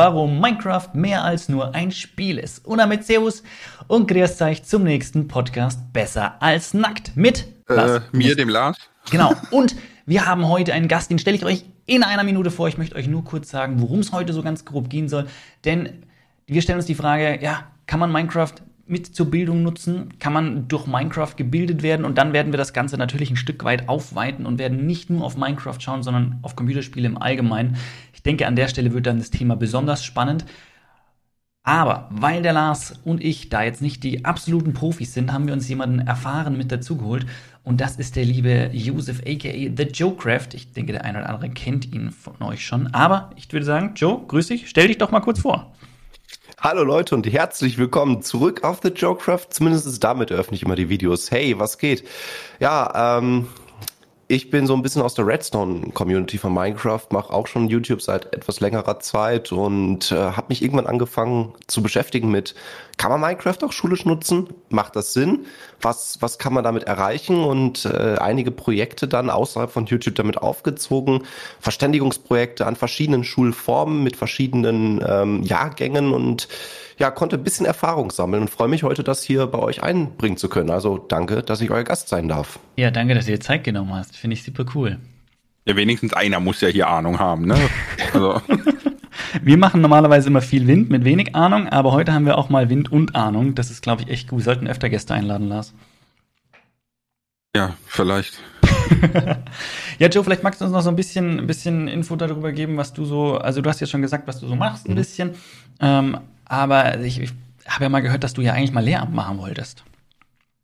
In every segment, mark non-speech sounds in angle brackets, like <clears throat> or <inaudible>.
warum Minecraft mehr als nur ein Spiel ist. Und damit Servus und grüßt euch zum nächsten Podcast Besser als Nackt mit äh, mir, dem Lars. Genau. <laughs> Und wir haben heute einen Gast, den stelle ich euch in einer Minute vor. Ich möchte euch nur kurz sagen, worum es heute so ganz grob gehen soll. Denn wir stellen uns die Frage, ja, kann man Minecraft mit zur Bildung nutzen? Kann man durch Minecraft gebildet werden? Und dann werden wir das Ganze natürlich ein Stück weit aufweiten und werden nicht nur auf Minecraft schauen, sondern auf Computerspiele im Allgemeinen. Ich denke, an der Stelle wird dann das Thema besonders spannend. Aber weil der Lars und ich da jetzt nicht die absoluten Profis sind, haben wir uns jemanden erfahren mit dazugeholt. Und das ist der liebe Josef, aka The Joecraft. Ich denke, der eine oder andere kennt ihn von euch schon. Aber ich würde sagen, Joe, grüß dich. Stell dich doch mal kurz vor. Hallo Leute und herzlich willkommen zurück auf The Joecraft. Zumindest damit eröffne ich immer die Videos. Hey, was geht? Ja, ähm, ich bin so ein bisschen aus der Redstone-Community von Minecraft, mache auch schon YouTube seit etwas längerer Zeit und äh, habe mich irgendwann angefangen zu beschäftigen mit, kann man Minecraft auch schulisch nutzen? Macht das Sinn? Was, was kann man damit erreichen? Und äh, einige Projekte dann außerhalb von YouTube damit aufgezogen, Verständigungsprojekte an verschiedenen Schulformen mit verschiedenen ähm, Jahrgängen und ja, konnte ein bisschen Erfahrung sammeln und freue mich heute, das hier bei euch einbringen zu können. Also danke, dass ich euer Gast sein darf. Ja, danke, dass du dir Zeit genommen hast. Finde ich super cool. Ja, wenigstens einer muss ja hier Ahnung haben, ne? Also. <laughs> wir machen normalerweise immer viel Wind mit wenig Ahnung, aber heute haben wir auch mal Wind und Ahnung. Das ist, glaube ich, echt gut. Wir sollten öfter Gäste einladen, Lars. Ja, vielleicht. <laughs> ja, Joe, vielleicht magst du uns noch so ein bisschen, ein bisschen Info darüber geben, was du so, also du hast jetzt schon gesagt, was du so machst, ein mhm. bisschen. Ähm, aber ich, ich habe ja mal gehört, dass du ja eigentlich mal Lehramt machen wolltest.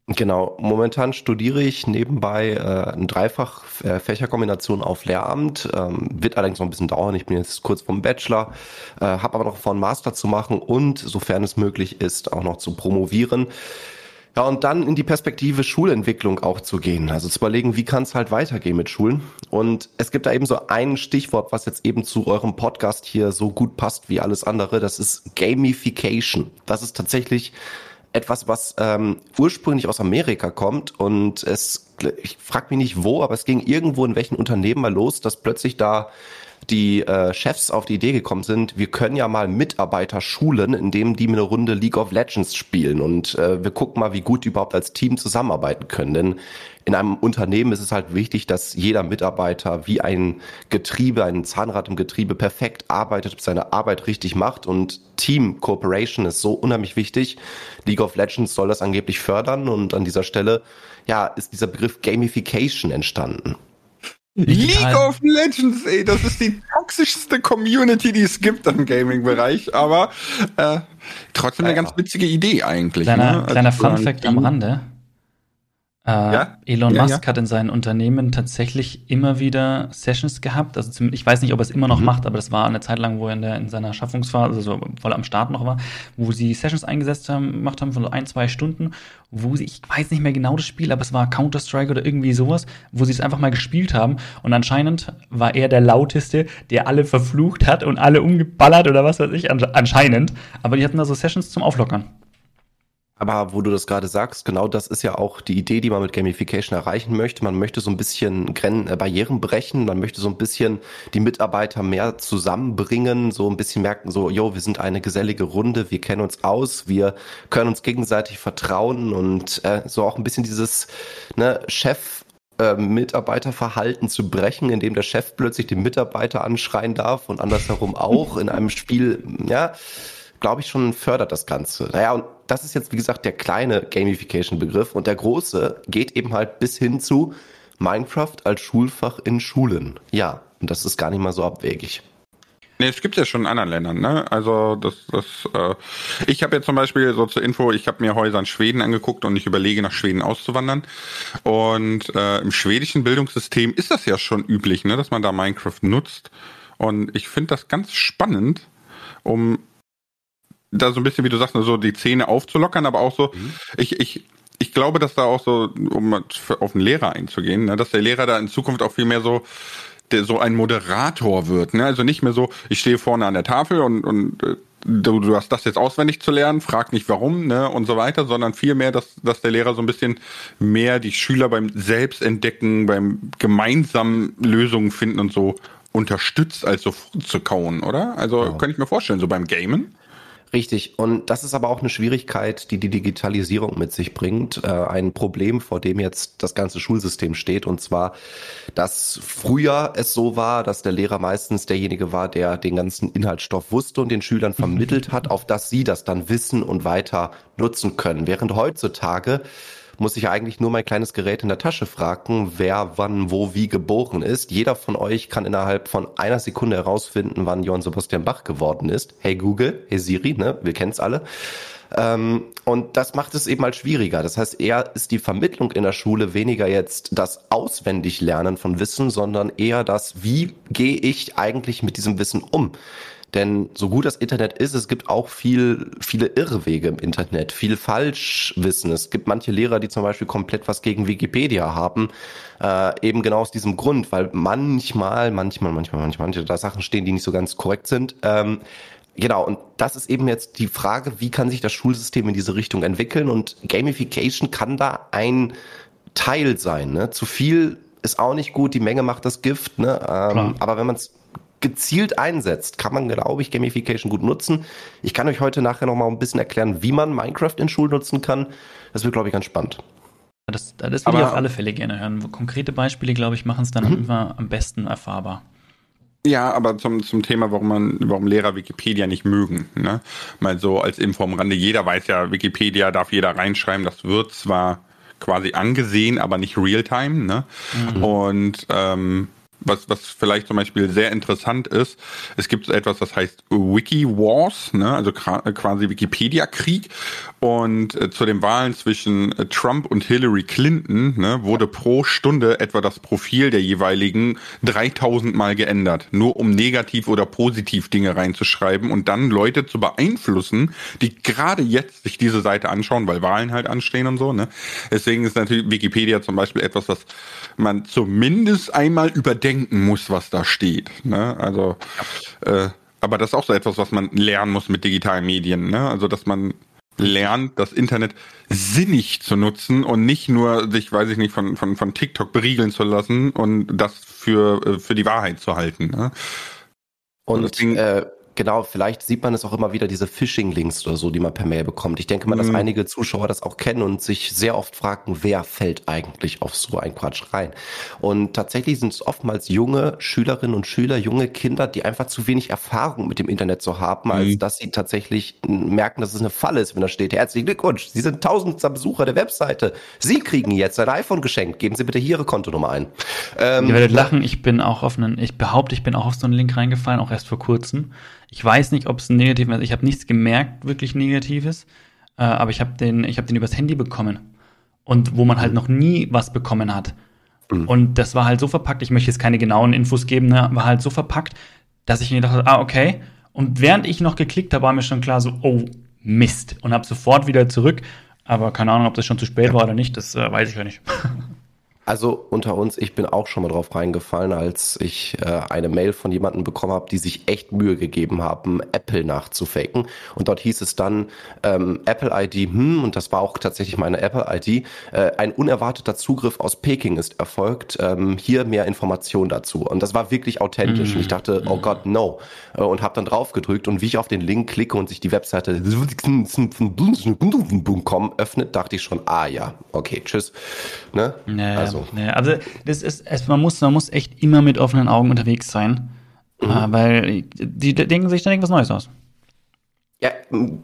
Genau, momentan studiere ich nebenbei äh, eine Dreifach-Fächerkombination auf Lehramt. Ähm, wird allerdings noch ein bisschen dauern. Ich bin jetzt kurz vom Bachelor, äh, habe aber noch vor, einen Master zu machen und, sofern es möglich ist, auch noch zu promovieren. Ja, und dann in die Perspektive Schulentwicklung auch zu gehen. Also zu überlegen, wie kann es halt weitergehen mit Schulen. Und es gibt da eben so ein Stichwort, was jetzt eben zu eurem Podcast hier so gut passt wie alles andere. Das ist Gamification. Das ist tatsächlich etwas, was ähm, ursprünglich aus Amerika kommt und es, ich frage mich nicht wo, aber es ging irgendwo in welchen Unternehmen mal los, dass plötzlich da die äh, Chefs auf die Idee gekommen sind, wir können ja mal Mitarbeiter schulen, indem die eine Runde League of Legends spielen und äh, wir gucken mal, wie gut die überhaupt als Team zusammenarbeiten können. Denn in einem Unternehmen ist es halt wichtig, dass jeder Mitarbeiter wie ein Getriebe, ein Zahnrad im Getriebe perfekt arbeitet, seine Arbeit richtig macht und Team Cooperation ist so unheimlich wichtig. League of Legends soll das angeblich fördern und an dieser Stelle ja, ist dieser Begriff Gamification entstanden. League of Legends, ey, das ist die toxischste Community, die es gibt im Gaming-Bereich, aber äh, trotzdem eine ganz witzige Idee eigentlich. Kleiner, ne? kleiner also, Fun Fact am Rande. Äh, ja? Elon ja, Musk ja. hat in seinen Unternehmen tatsächlich immer wieder Sessions gehabt. Also ich weiß nicht, ob er es immer noch mhm. macht, aber das war eine Zeit lang, wo er in, der, in seiner Schaffungsphase, also voll am Start noch war, wo sie Sessions eingesetzt haben, gemacht haben von so ein, zwei Stunden, wo sie, ich weiß nicht mehr genau das Spiel, aber es war Counter-Strike oder irgendwie sowas, wo sie es einfach mal gespielt haben. Und anscheinend war er der lauteste, der alle verflucht hat und alle umgeballert oder was weiß ich, anscheinend. Aber die hatten da so Sessions zum Auflockern. Aber wo du das gerade sagst, genau das ist ja auch die Idee, die man mit Gamification erreichen möchte. Man möchte so ein bisschen Gren äh, Barrieren brechen, man möchte so ein bisschen die Mitarbeiter mehr zusammenbringen, so ein bisschen merken, so, yo, wir sind eine gesellige Runde, wir kennen uns aus, wir können uns gegenseitig vertrauen. Und äh, so auch ein bisschen dieses ne, Chef äh, Mitarbeiterverhalten zu brechen, indem der Chef plötzlich den Mitarbeiter anschreien darf und andersherum auch in einem Spiel, ja, glaube ich, schon fördert das Ganze. Naja, und das ist jetzt, wie gesagt, der kleine Gamification-Begriff und der große geht eben halt bis hin zu Minecraft als Schulfach in Schulen. Ja, und das ist gar nicht mal so abwegig. Nee, es gibt ja schon in anderen Ländern, ne? Also das, das, äh, ich habe jetzt zum Beispiel so zur Info, ich habe mir Häuser in Schweden angeguckt und ich überlege nach Schweden auszuwandern. Und äh, im schwedischen Bildungssystem ist das ja schon üblich, ne, dass man da Minecraft nutzt. Und ich finde das ganz spannend, um da so ein bisschen, wie du sagst, so die Zähne aufzulockern, aber auch so, mhm. ich, ich, ich glaube, dass da auch so, um auf den Lehrer einzugehen, ne, dass der Lehrer da in Zukunft auch viel mehr so, der so ein Moderator wird, ne? Also nicht mehr so, ich stehe vorne an der Tafel und, und äh, du, du hast das jetzt auswendig zu lernen, frag nicht warum, ne, und so weiter, sondern vielmehr, dass, dass der Lehrer so ein bisschen mehr die Schüler beim Selbstentdecken, beim gemeinsamen Lösungen finden und so unterstützt, als so zu kauen, oder? Also ja. könnte ich mir vorstellen, so beim Gamen. Richtig. Und das ist aber auch eine Schwierigkeit, die die Digitalisierung mit sich bringt. Äh, ein Problem, vor dem jetzt das ganze Schulsystem steht. Und zwar, dass früher es so war, dass der Lehrer meistens derjenige war, der den ganzen Inhaltsstoff wusste und den Schülern vermittelt <laughs> hat, auf dass sie das dann wissen und weiter nutzen können. Während heutzutage muss ich eigentlich nur mein kleines Gerät in der Tasche fragen, wer wann, wo, wie geboren ist. Jeder von euch kann innerhalb von einer Sekunde herausfinden, wann Johann Sebastian Bach geworden ist. Hey Google, hey Siri, ne, wir kennen's alle. Ähm, und das macht es eben halt schwieriger. Das heißt, eher ist die Vermittlung in der Schule weniger jetzt das Auswendiglernen von Wissen, sondern eher das, wie gehe ich eigentlich mit diesem Wissen um? Denn so gut das Internet ist, es gibt auch viel, viele Irrwege im Internet, viel Falschwissen. Es gibt manche Lehrer, die zum Beispiel komplett was gegen Wikipedia haben, äh, eben genau aus diesem Grund, weil manchmal, manchmal, manchmal, manchmal, manche da Sachen stehen, die nicht so ganz korrekt sind. Ähm, Genau, und das ist eben jetzt die Frage, wie kann sich das Schulsystem in diese Richtung entwickeln? Und Gamification kann da ein Teil sein. Ne? Zu viel ist auch nicht gut, die Menge macht das Gift. Ne? Ähm, aber wenn man es gezielt einsetzt, kann man, glaube ich, Gamification gut nutzen. Ich kann euch heute nachher noch mal ein bisschen erklären, wie man Minecraft in Schulen nutzen kann. Das wird, glaube ich, ganz spannend. Das, das würde ich auf alle Fälle gerne hören. Konkrete Beispiele, glaube ich, machen es dann mhm. immer am besten erfahrbar. Ja, aber zum, zum Thema, warum man, warum Lehrer Wikipedia nicht mögen. Ne? Mal so als Info am Rande. Jeder weiß ja, Wikipedia darf jeder reinschreiben. Das wird zwar quasi angesehen, aber nicht Realtime. Ne? Mhm. Und ähm, was, was vielleicht zum Beispiel sehr interessant ist, es gibt etwas, das heißt Wiki Wars, ne? also quasi Wikipedia-Krieg. Und äh, zu den Wahlen zwischen äh, Trump und Hillary Clinton ne, wurde pro Stunde etwa das Profil der jeweiligen 3000 Mal geändert, nur um negativ oder positiv Dinge reinzuschreiben und dann Leute zu beeinflussen, die gerade jetzt sich diese Seite anschauen, weil Wahlen halt anstehen und so. Ne? Deswegen ist natürlich Wikipedia zum Beispiel etwas, was man zumindest einmal überdenken muss, was da steht. Ne? Also, äh, aber das ist auch so etwas, was man lernen muss mit digitalen Medien. Ne? Also, dass man lernt, das Internet sinnig zu nutzen und nicht nur sich, weiß ich nicht, von, von, von TikTok beriegeln zu lassen und das für, äh, für die Wahrheit zu halten. Ne? Und, und deswegen, äh, Genau, vielleicht sieht man es auch immer wieder, diese Phishing-Links oder so, die man per Mail bekommt. Ich denke mal, dass mhm. einige Zuschauer das auch kennen und sich sehr oft fragen, wer fällt eigentlich auf so ein Quatsch rein. Und tatsächlich sind es oftmals junge Schülerinnen und Schüler, junge Kinder, die einfach zu wenig Erfahrung mit dem Internet zu haben, als mhm. dass sie tatsächlich merken, dass es eine Falle ist, wenn da steht, herzlichen Glückwunsch, Sie sind tausendster Besucher der Webseite. Sie kriegen jetzt ein iPhone geschenkt. Geben Sie bitte hier Ihre Kontonummer ein. Ähm, Ihr werdet lachen, ich bin auch auf einen, ich behaupte, ich bin auch auf so einen Link reingefallen, auch erst vor kurzem. Ich weiß nicht, ob es ein negativ ist. Ich habe nichts gemerkt, wirklich Negatives. Äh, aber ich habe den, ich habe den übers Handy bekommen. Und wo man halt noch nie was bekommen hat. Mhm. Und das war halt so verpackt, ich möchte jetzt keine genauen Infos geben, ne, war halt so verpackt, dass ich mir dachte, ah, okay. Und während ich noch geklickt habe, war mir schon klar so, oh, Mist. Und habe sofort wieder zurück. Aber keine Ahnung, ob das schon zu spät war oder nicht, das äh, weiß ich ja nicht. <laughs> Also unter uns, ich bin auch schon mal drauf reingefallen, als ich äh, eine Mail von jemandem bekommen habe, die sich echt Mühe gegeben haben, Apple nachzufaken. Und dort hieß es dann ähm, Apple ID, hm, und das war auch tatsächlich meine Apple ID, äh, ein unerwarteter Zugriff aus Peking ist erfolgt. Ähm, hier mehr Informationen dazu. Und das war wirklich authentisch. Mm. Und ich dachte, oh Gott, no. Äh, und habe dann drauf gedrückt und wie ich auf den Link klicke und sich die Webseite <laughs> .com öffnet, dachte ich schon, ah ja, okay, tschüss. Ne? Ja, also also. Ja, also das ist, es, man, muss, man muss echt immer mit offenen Augen unterwegs sein, mhm. äh, weil die, die denken sich ständig was Neues aus. Ja,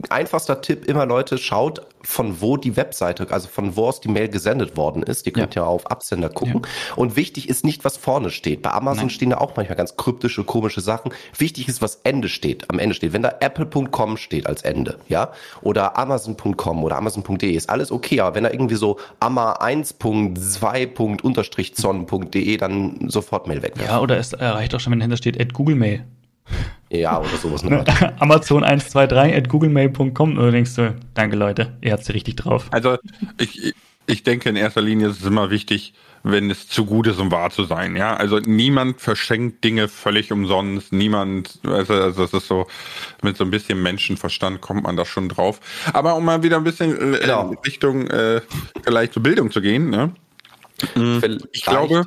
einfachster Tipp immer Leute, schaut von wo die Webseite, also von wo aus die Mail gesendet worden ist. Ihr könnt ja, ja auf Absender gucken. Ja. Und wichtig ist nicht, was vorne steht. Bei Amazon Nein. stehen da auch manchmal ganz kryptische, komische Sachen. Wichtig ist, was Ende steht, am Ende steht. Wenn da apple.com steht als Ende, ja, oder amazon.com oder amazon.de ist alles okay. Aber wenn da irgendwie so amma1.2.unterstrichzon.de, dann sofort Mail weg. Ja, oder es reicht auch schon, wenn dahinter steht, at Google Mail. Ja, oder sowas. Ne? <laughs> Amazon 123 at googlemail.com. Du denkst du, danke Leute, ihr habt sie richtig drauf. Also ich, ich denke in erster Linie ist es immer wichtig, wenn es zu gut ist, um wahr zu sein. Ja, also niemand verschenkt Dinge völlig umsonst. Niemand, also, also es ist so mit so ein bisschen Menschenverstand kommt man da schon drauf. Aber um mal wieder ein bisschen äh, genau. in Richtung äh, vielleicht zur Bildung zu gehen. Ne? Ich glaube,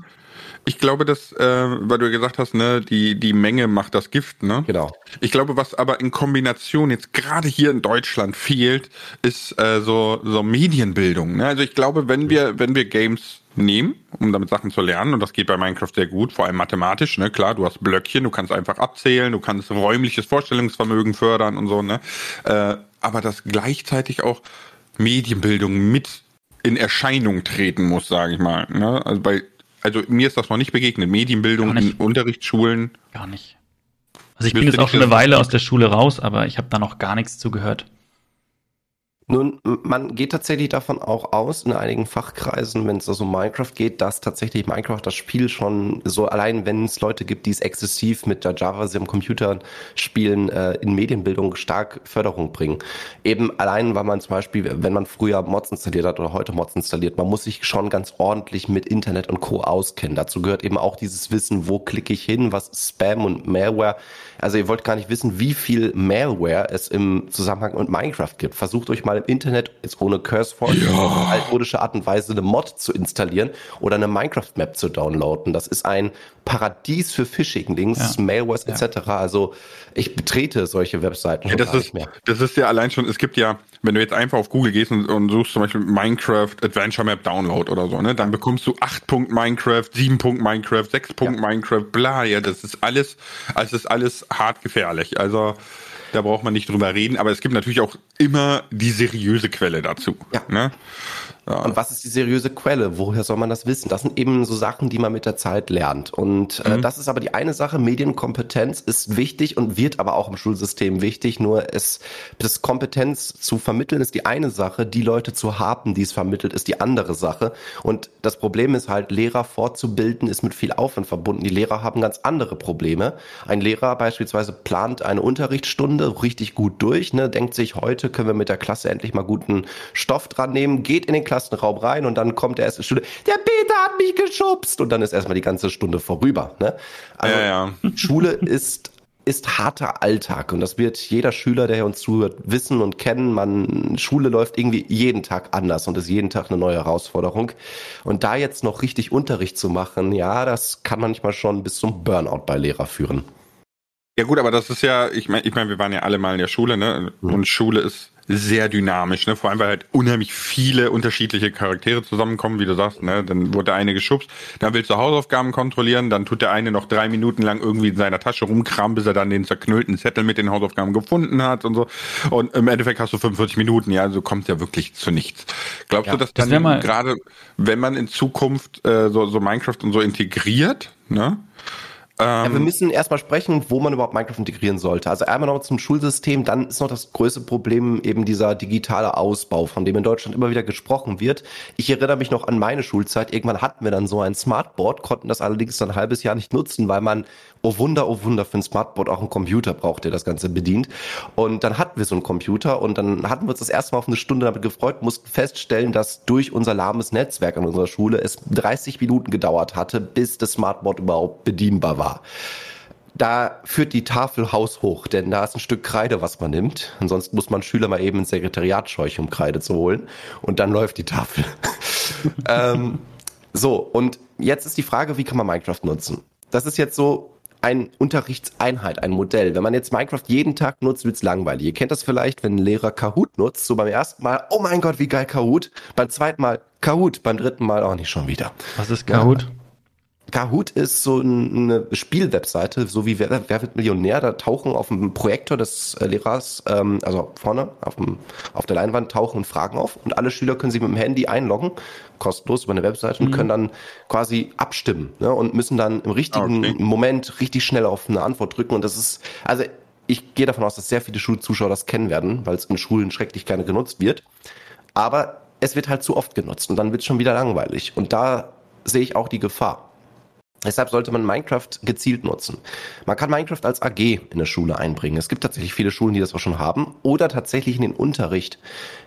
Ich glaube, dass, äh, weil du gesagt hast, ne, die, die Menge macht das Gift, ne? Genau. Ich glaube, was aber in Kombination jetzt gerade hier in Deutschland fehlt, ist äh, so, so Medienbildung. Ne? Also ich glaube, wenn wir, wenn wir Games nehmen, um damit Sachen zu lernen, und das geht bei Minecraft sehr gut, vor allem mathematisch, ne? Klar, du hast Blöckchen, du kannst einfach abzählen, du kannst räumliches Vorstellungsvermögen fördern und so, ne? Äh, aber das gleichzeitig auch Medienbildung mit in Erscheinung treten muss, sage ich mal. Ne? Also bei also mir ist das noch nicht begegnet. Medienbildung in Unterrichtsschulen. Gar nicht. Also ich bin jetzt auch schon eine Weile aus der Schule raus, aber ich habe da noch gar nichts zu gehört. Nun, man geht tatsächlich davon auch aus, in einigen Fachkreisen, wenn es also um Minecraft geht, dass tatsächlich Minecraft das Spiel schon so, allein wenn es Leute gibt, die es exzessiv mit der Java am Computer spielen, äh, in Medienbildung stark Förderung bringen. Eben allein, weil man zum Beispiel, wenn man früher Mods installiert hat oder heute Mods installiert, man muss sich schon ganz ordentlich mit Internet und Co. auskennen. Dazu gehört eben auch dieses Wissen, wo klicke ich hin, was ist Spam und Malware. Also ihr wollt gar nicht wissen, wie viel Malware es im Zusammenhang mit Minecraft gibt. Versucht euch mal im Internet, jetzt ohne CurseForge, ja. auf altmodische Art und Weise eine Mod zu installieren oder eine Minecraft-Map zu downloaden. Das ist ein Paradies für Phishing-Links, ja. Malwares etc. Also ich betrete solche Webseiten ja, das ist, Das ist ja allein schon, es gibt ja, wenn du jetzt einfach auf Google gehst und, und suchst zum Beispiel Minecraft Adventure Map Download oder so, ne, dann bekommst du 8 Punkt Minecraft, 7 Punkt Minecraft, 6 Punkt ja. Minecraft, bla, ja, das ist alles, also das ist alles hart gefährlich. Also da braucht man nicht drüber reden, aber es gibt natürlich auch immer die seriöse Quelle dazu. Ja. Ne? Ja. Und was ist die seriöse Quelle? Woher soll man das wissen? Das sind eben so Sachen, die man mit der Zeit lernt. Und äh, mhm. das ist aber die eine Sache. Medienkompetenz ist wichtig und wird aber auch im Schulsystem wichtig. Nur es, das Kompetenz zu vermitteln ist die eine Sache. Die Leute zu haben, die es vermittelt, ist die andere Sache. Und das Problem ist halt, Lehrer fortzubilden ist mit viel Aufwand verbunden. Die Lehrer haben ganz andere Probleme. Ein Lehrer beispielsweise plant eine Unterrichtsstunde richtig gut durch, ne, denkt sich, heute können wir mit der Klasse endlich mal guten Stoff dran nehmen, geht in den Klassen Klassenraum rein und dann kommt der erste Stunde, der Peter hat mich geschubst und dann ist erstmal die ganze Stunde vorüber. Ne? Also ja, ja. <laughs> Schule ist ist harter Alltag und das wird jeder Schüler, der uns zuhört, wissen und kennen. Man Schule läuft irgendwie jeden Tag anders und ist jeden Tag eine neue Herausforderung. Und da jetzt noch richtig Unterricht zu machen, ja, das kann manchmal schon bis zum Burnout bei Lehrer führen. Ja gut, aber das ist ja, ich meine, ich mein, wir waren ja alle mal in der Schule, ne? Mhm. Und Schule ist sehr dynamisch, ne? Vor allem, weil halt unheimlich viele unterschiedliche Charaktere zusammenkommen, wie du sagst, ne? Dann wurde der eine geschubst, dann willst du Hausaufgaben kontrollieren, dann tut der eine noch drei Minuten lang irgendwie in seiner Tasche rumkramen, bis er dann den zerknüllten Zettel mit den Hausaufgaben gefunden hat und so. Und im Endeffekt hast du 45 Minuten, ja, also kommt ja wirklich zu nichts. Glaubst ja, du, dass das dann gerade, wenn man in Zukunft äh, so, so Minecraft und so integriert, ne? Ja, wir ähm, müssen erstmal sprechen, wo man überhaupt Minecraft integrieren sollte. Also einmal noch zum Schulsystem, dann ist noch das größte Problem eben dieser digitale Ausbau, von dem in Deutschland immer wieder gesprochen wird. Ich erinnere mich noch an meine Schulzeit. Irgendwann hatten wir dann so ein Smartboard, konnten das allerdings dann ein halbes Jahr nicht nutzen, weil man oh Wunder, oh Wunder, für ein Smartboard auch einen Computer braucht, der das Ganze bedient. Und dann hatten wir so einen Computer und dann hatten wir uns das erste Mal auf eine Stunde damit gefreut, mussten feststellen, dass durch unser lahmes Netzwerk an unserer Schule es 30 Minuten gedauert hatte, bis das Smartboard überhaupt bedienbar war da führt die Tafel haushoch, denn da ist ein Stück Kreide, was man nimmt. Ansonsten muss man Schüler mal eben ins Sekretariat scheuchen, um Kreide zu holen. Und dann läuft die Tafel. <laughs> ähm, so, und jetzt ist die Frage, wie kann man Minecraft nutzen? Das ist jetzt so eine Unterrichtseinheit, ein Modell. Wenn man jetzt Minecraft jeden Tag nutzt, wird's langweilig. Ihr kennt das vielleicht, wenn ein Lehrer Kahoot nutzt, so beim ersten Mal, oh mein Gott, wie geil Kahoot. Beim zweiten Mal Kahoot, beim dritten Mal auch nicht schon wieder. Was ist Kahoot? Ja. Kahoot ist so eine Spielwebseite, so wie Wer, Wer wird Millionär. Da tauchen auf dem Projektor des äh, Lehrers, ähm, also vorne auf, dem, auf der Leinwand, tauchen Fragen auf und alle Schüler können sich mit dem Handy einloggen, kostenlos über eine Webseite mhm. und können dann quasi abstimmen ne, und müssen dann im richtigen okay. Moment richtig schnell auf eine Antwort drücken. Und das ist, also ich gehe davon aus, dass sehr viele Schulzuschauer das kennen werden, weil es in Schulen schrecklich gerne genutzt wird. Aber es wird halt zu oft genutzt und dann wird es schon wieder langweilig. Und da sehe ich auch die Gefahr. Deshalb sollte man Minecraft gezielt nutzen. Man kann Minecraft als AG in der Schule einbringen. Es gibt tatsächlich viele Schulen, die das auch schon haben. Oder tatsächlich in den Unterricht.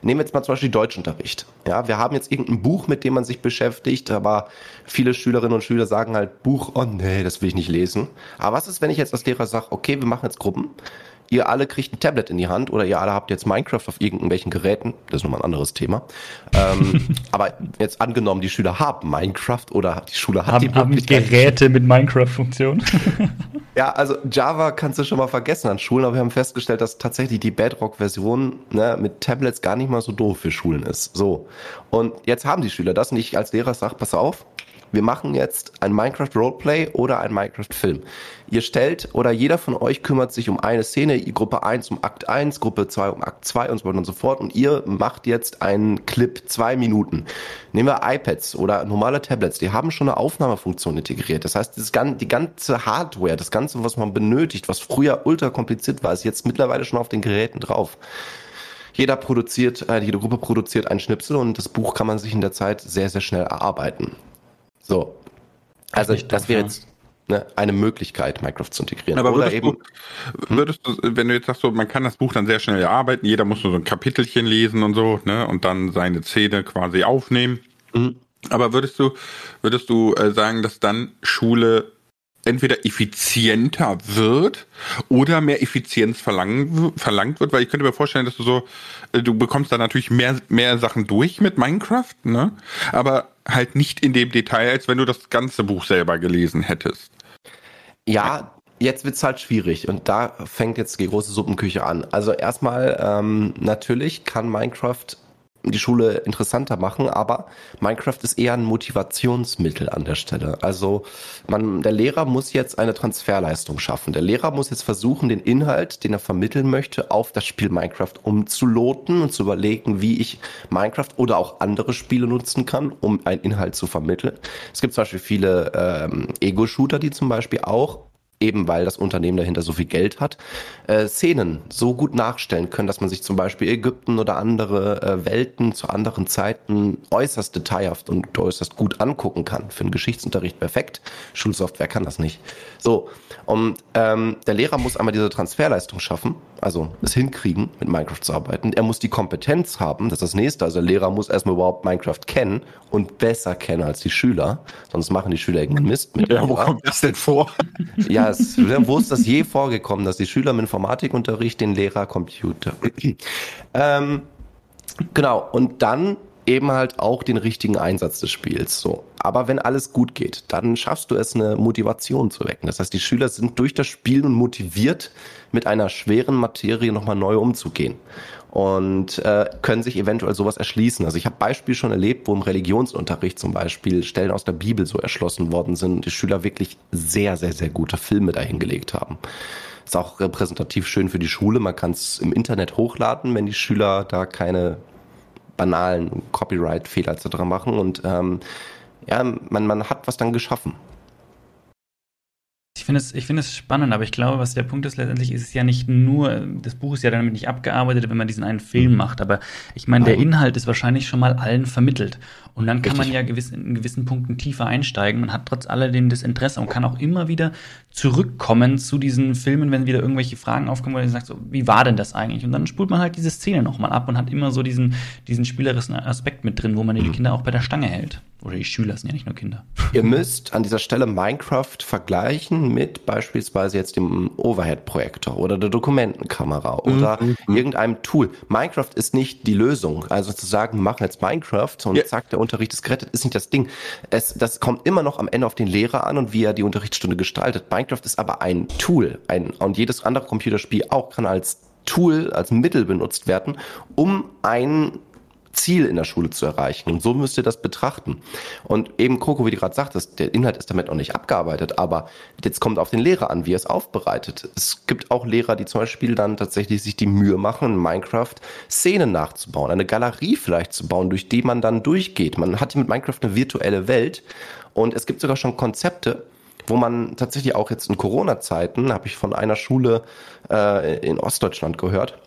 Nehmen wir jetzt mal zum Beispiel Deutschunterricht. Ja, wir haben jetzt irgendein Buch, mit dem man sich beschäftigt, aber viele Schülerinnen und Schüler sagen halt, Buch, oh nee, das will ich nicht lesen. Aber was ist, wenn ich jetzt als Lehrer sage, okay, wir machen jetzt Gruppen. Ihr alle kriegt ein Tablet in die Hand oder ihr alle habt jetzt Minecraft auf irgendwelchen Geräten, das ist nochmal ein anderes Thema. ähm, <laughs> aber jetzt angenommen, die Schüler haben Minecraft oder die Schule hat haben, die haben Geräte mit Minecraft-Funktion. <laughs> ja, also Java kannst du schon mal vergessen an Schulen, aber wir haben festgestellt, dass tatsächlich die Bedrock-Version ne, mit Tablets gar nicht mal so doof für Schulen ist. So. Und jetzt haben die Schüler das und ich als Lehrer sage, pass auf, wir machen jetzt ein Minecraft Roleplay oder ein Minecraft Film. Ihr stellt oder jeder von euch kümmert sich um eine Szene, Gruppe 1 um Akt 1, Gruppe 2 um Akt 2 und so weiter und so fort und ihr macht jetzt einen Clip, zwei Minuten. Nehmen wir iPads oder normale Tablets, die haben schon eine Aufnahmefunktion integriert. Das heißt, das, die ganze Hardware, das Ganze, was man benötigt, was früher ultra kompliziert war, ist jetzt mittlerweile schon auf den Geräten drauf jeder produziert, äh, jede Gruppe produziert einen Schnipsel und das Buch kann man sich in der Zeit sehr, sehr schnell erarbeiten. So. Also das, das wäre jetzt ne, eine Möglichkeit, Minecraft zu integrieren. Aber würdest, eben, du, würdest du, wenn du jetzt sagst, so, man kann das Buch dann sehr schnell erarbeiten, jeder muss nur so ein Kapitelchen lesen und so, ne, und dann seine Szene quasi aufnehmen. Mhm. Aber würdest du, würdest du äh, sagen, dass dann Schule entweder effizienter wird oder mehr Effizienz verlangen, verlangt wird, weil ich könnte mir vorstellen, dass du so, äh, du bekommst da natürlich mehr, mehr Sachen durch mit Minecraft, ne? Aber halt nicht in dem Detail, als wenn du das ganze Buch selber gelesen hättest. Ja, jetzt wird's halt schwierig und da fängt jetzt die große Suppenküche an. Also erstmal, ähm, natürlich kann Minecraft die Schule interessanter machen, aber Minecraft ist eher ein Motivationsmittel an der Stelle. Also man, der Lehrer muss jetzt eine Transferleistung schaffen. Der Lehrer muss jetzt versuchen, den Inhalt, den er vermitteln möchte, auf das Spiel Minecraft umzuloten und zu überlegen, wie ich Minecraft oder auch andere Spiele nutzen kann, um einen Inhalt zu vermitteln. Es gibt zum Beispiel viele ähm, Ego-Shooter, die zum Beispiel auch eben weil das Unternehmen dahinter so viel Geld hat, äh, Szenen so gut nachstellen können, dass man sich zum Beispiel Ägypten oder andere äh, Welten zu anderen Zeiten äußerst detailhaft und äußerst gut angucken kann. Für einen Geschichtsunterricht perfekt. Schulsoftware kann das nicht. So, und ähm, der Lehrer muss einmal diese Transferleistung schaffen, also es hinkriegen, mit Minecraft zu arbeiten. Er muss die Kompetenz haben, das ist das nächste. Also der Lehrer muss erstmal überhaupt Minecraft kennen und besser kennen als die Schüler. Sonst machen die Schüler irgendwann Mist mit. Ja, wo kommt das denn vor? <laughs> Ja, es, wo ist das je vorgekommen, dass die Schüler im Informatikunterricht den Lehrer Computer? <clears throat> ähm, genau, und dann eben halt auch den richtigen Einsatz des Spiels. So. Aber wenn alles gut geht, dann schaffst du es, eine Motivation zu wecken. Das heißt, die Schüler sind durch das Spielen motiviert, mit einer schweren Materie nochmal neu umzugehen und äh, können sich eventuell sowas erschließen. Also ich habe Beispiele schon erlebt, wo im Religionsunterricht zum Beispiel Stellen aus der Bibel so erschlossen worden sind und die Schüler wirklich sehr, sehr, sehr gute Filme dahingelegt haben. Ist auch repräsentativ schön für die Schule. Man kann es im Internet hochladen, wenn die Schüler da keine banalen Copyright-Fehler etc. machen und ähm, ja, man, man hat was dann geschaffen. Ich finde es, ich finde es spannend, aber ich glaube, was der Punkt ist, letztendlich ist es ja nicht nur, das Buch ist ja damit nicht abgearbeitet, wenn man diesen einen Film mhm. macht, aber ich meine, der Inhalt ist wahrscheinlich schon mal allen vermittelt. Und dann kann Richtig. man ja gewiss, in gewissen Punkten tiefer einsteigen und hat trotz alledem das Interesse und kann auch immer wieder zurückkommen zu diesen Filmen, wenn wieder irgendwelche Fragen aufkommen, wo man sagt, so, wie war denn das eigentlich? Und dann spult man halt diese Szene nochmal ab und hat immer so diesen, diesen spielerischen Aspekt mit drin, wo man die mhm. Kinder auch bei der Stange hält. Oder die Schüler sind ja nicht nur Kinder. <laughs> Ihr müsst an dieser Stelle Minecraft vergleichen mit beispielsweise jetzt dem Overhead-Projektor oder der Dokumentenkamera oder mhm. irgendeinem Tool. Minecraft ist nicht die Lösung. Also zu sagen, machen jetzt Minecraft und ja. zack, der Unterricht ist gerettet, ist nicht das Ding. Es, das kommt immer noch am Ende auf den Lehrer an und wie er die Unterrichtsstunde gestaltet. Minecraft ist aber ein Tool. Ein, und jedes andere Computerspiel auch kann als Tool, als Mittel benutzt werden, um ein Ziel in der Schule zu erreichen. Und so müsst ihr das betrachten. Und eben, Coco, wie du gerade sagtest, der Inhalt ist damit noch nicht abgearbeitet, aber jetzt kommt auf den Lehrer an, wie er es aufbereitet. Es gibt auch Lehrer, die zum Beispiel dann tatsächlich sich die Mühe machen, in Minecraft Szenen nachzubauen, eine Galerie vielleicht zu bauen, durch die man dann durchgeht. Man hat hier mit Minecraft eine virtuelle Welt und es gibt sogar schon Konzepte, wo man tatsächlich auch jetzt in Corona-Zeiten, habe ich von einer Schule äh, in Ostdeutschland gehört,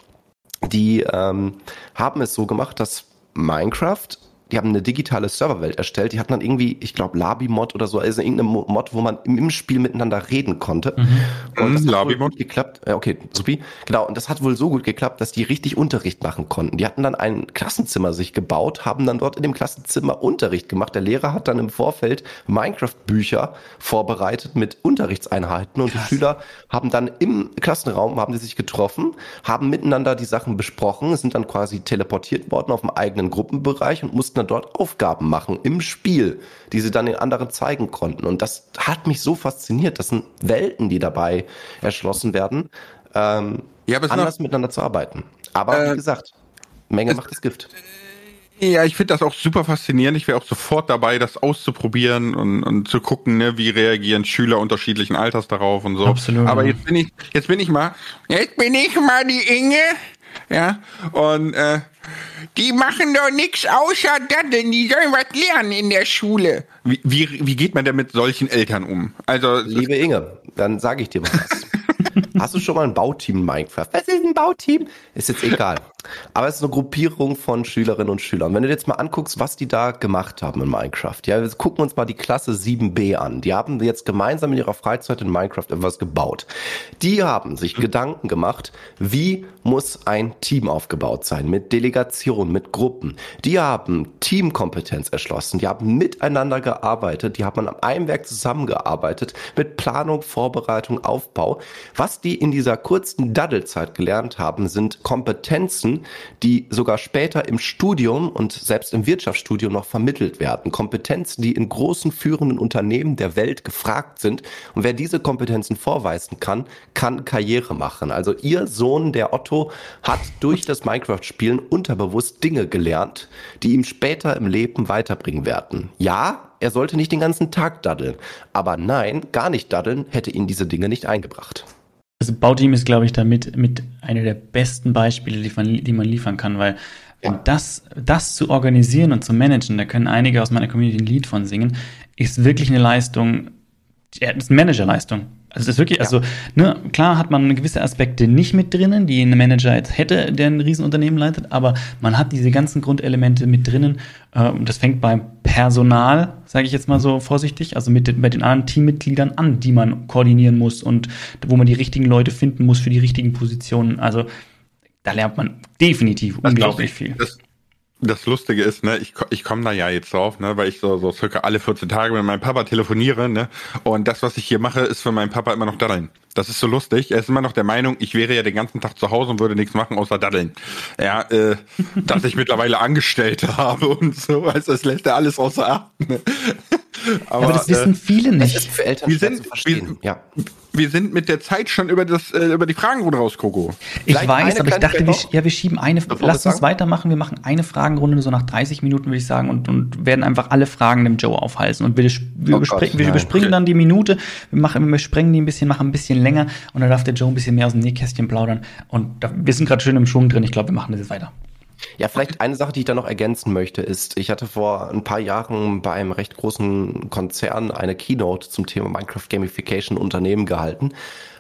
die ähm, haben es so gemacht, dass Minecraft die haben eine digitale Serverwelt erstellt. Die hatten dann irgendwie, ich glaube, Labi-Mod oder so, also irgendeine Mod, wo man im Spiel miteinander reden konnte. Mhm. Und das hat wohl geklappt. Ja, okay, supi. Genau. Und das hat wohl so gut geklappt, dass die richtig Unterricht machen konnten. Die hatten dann ein Klassenzimmer sich gebaut, haben dann dort in dem Klassenzimmer Unterricht gemacht. Der Lehrer hat dann im Vorfeld Minecraft-Bücher vorbereitet mit Unterrichtseinheiten und Krass. die Schüler haben dann im Klassenraum, haben die sich getroffen, haben miteinander die Sachen besprochen, sind dann quasi teleportiert worden auf dem eigenen Gruppenbereich und mussten dann dort Aufgaben machen im Spiel, die sie dann den anderen zeigen konnten. Und das hat mich so fasziniert. Das sind Welten, die dabei erschlossen werden, ähm, ja, anders miteinander zu arbeiten. Aber äh, wie gesagt, Menge macht das Gift. Ja, ich finde das auch super faszinierend. Ich wäre auch sofort dabei, das auszuprobieren und, und zu gucken, ne, wie reagieren Schüler unterschiedlichen Alters darauf und so. Absolut. Aber jetzt bin ich, jetzt bin ich mal, jetzt bin ich mal die Inge, ja, und äh, die machen doch nichts außer daddeln, die sollen was lernen in der Schule. Wie, wie, wie geht man denn mit solchen Eltern um? Also, Liebe Inge, dann sage ich dir mal was. <laughs> Hast du schon mal ein Bauteam in Minecraft? Was ist ein Bauteam? Ist jetzt egal. Aber es ist eine Gruppierung von Schülerinnen und Schülern. Wenn du dir jetzt mal anguckst, was die da gemacht haben in Minecraft. Ja, wir gucken uns mal die Klasse 7b an. Die haben jetzt gemeinsam in ihrer Freizeit in Minecraft etwas gebaut. Die haben sich Gedanken gemacht, wie muss ein Team aufgebaut sein? Mit Delegation, mit Gruppen. Die haben Teamkompetenz erschlossen. Die haben miteinander gearbeitet. Die haben an einem Werk zusammengearbeitet. Mit Planung, Vorbereitung, Aufbau. Was die in dieser kurzen Daddelzeit gelernt haben, sind Kompetenzen, die sogar später im Studium und selbst im Wirtschaftsstudium noch vermittelt werden. Kompetenzen, die in großen führenden Unternehmen der Welt gefragt sind. Und wer diese Kompetenzen vorweisen kann, kann Karriere machen. Also ihr Sohn, der Otto, hat durch das Minecraft-Spielen unterbewusst Dinge gelernt, die ihm später im Leben weiterbringen werden. Ja, er sollte nicht den ganzen Tag daddeln. Aber nein, gar nicht daddeln hätte ihn diese Dinge nicht eingebracht. Also Bauteam ist, glaube ich, damit mit einer der besten Beispiele, die man, die man liefern kann, weil ja. das, das zu organisieren und zu managen, da können einige aus meiner Community ein Lied von singen, ist wirklich eine Leistung, das ist eine Managerleistung. Also das ist wirklich, ja. also ne, klar hat man gewisse Aspekte nicht mit drinnen, die ein Manager jetzt hätte, der ein Riesenunternehmen leitet, aber man hat diese ganzen Grundelemente mit drinnen. Ähm, das fängt beim Personal, sage ich jetzt mal so vorsichtig, also mit bei den anderen Teammitgliedern an, die man koordinieren muss und wo man die richtigen Leute finden muss für die richtigen Positionen. Also da lernt man definitiv das unglaublich viel. Das, das Lustige ist, ne, ich, ich komme da ja jetzt drauf, ne, weil ich so, so circa alle 14 Tage mit meinem Papa telefoniere, ne, und das, was ich hier mache, ist für meinen Papa immer noch daddeln. Das ist so lustig. Er ist immer noch der Meinung, ich wäre ja den ganzen Tag zu Hause und würde nichts machen außer daddeln. Ja, äh, <laughs> dass ich mittlerweile Angestellte habe und so, also das lässt er alles außer Acht. Ne? Aber, Aber, das wissen äh, viele nicht. Das ist für Eltern wir sind, zu verstehen. Wir, ja. Wir sind mit der Zeit schon über das äh, über die Fragenrunde raus, Coco. Ich Vielleicht weiß, aber ich dachte, wir, ja, wir schieben eine. Lass uns weitermachen. Wir machen eine Fragenrunde so nach 30 Minuten, würde ich sagen, und, und werden einfach alle Fragen dem Joe aufhalsen. Und wir, wir, oh Gott, wir überspringen okay. dann die Minute, wir machen, wir sprengen die ein bisschen, machen ein bisschen länger und dann darf der Joe ein bisschen mehr aus dem Nähkästchen plaudern. Und da, wir sind gerade schön im Schwung drin. Ich glaube, wir machen das jetzt weiter. Ja, vielleicht eine Sache, die ich da noch ergänzen möchte, ist, ich hatte vor ein paar Jahren bei einem recht großen Konzern eine Keynote zum Thema Minecraft Gamification Unternehmen gehalten.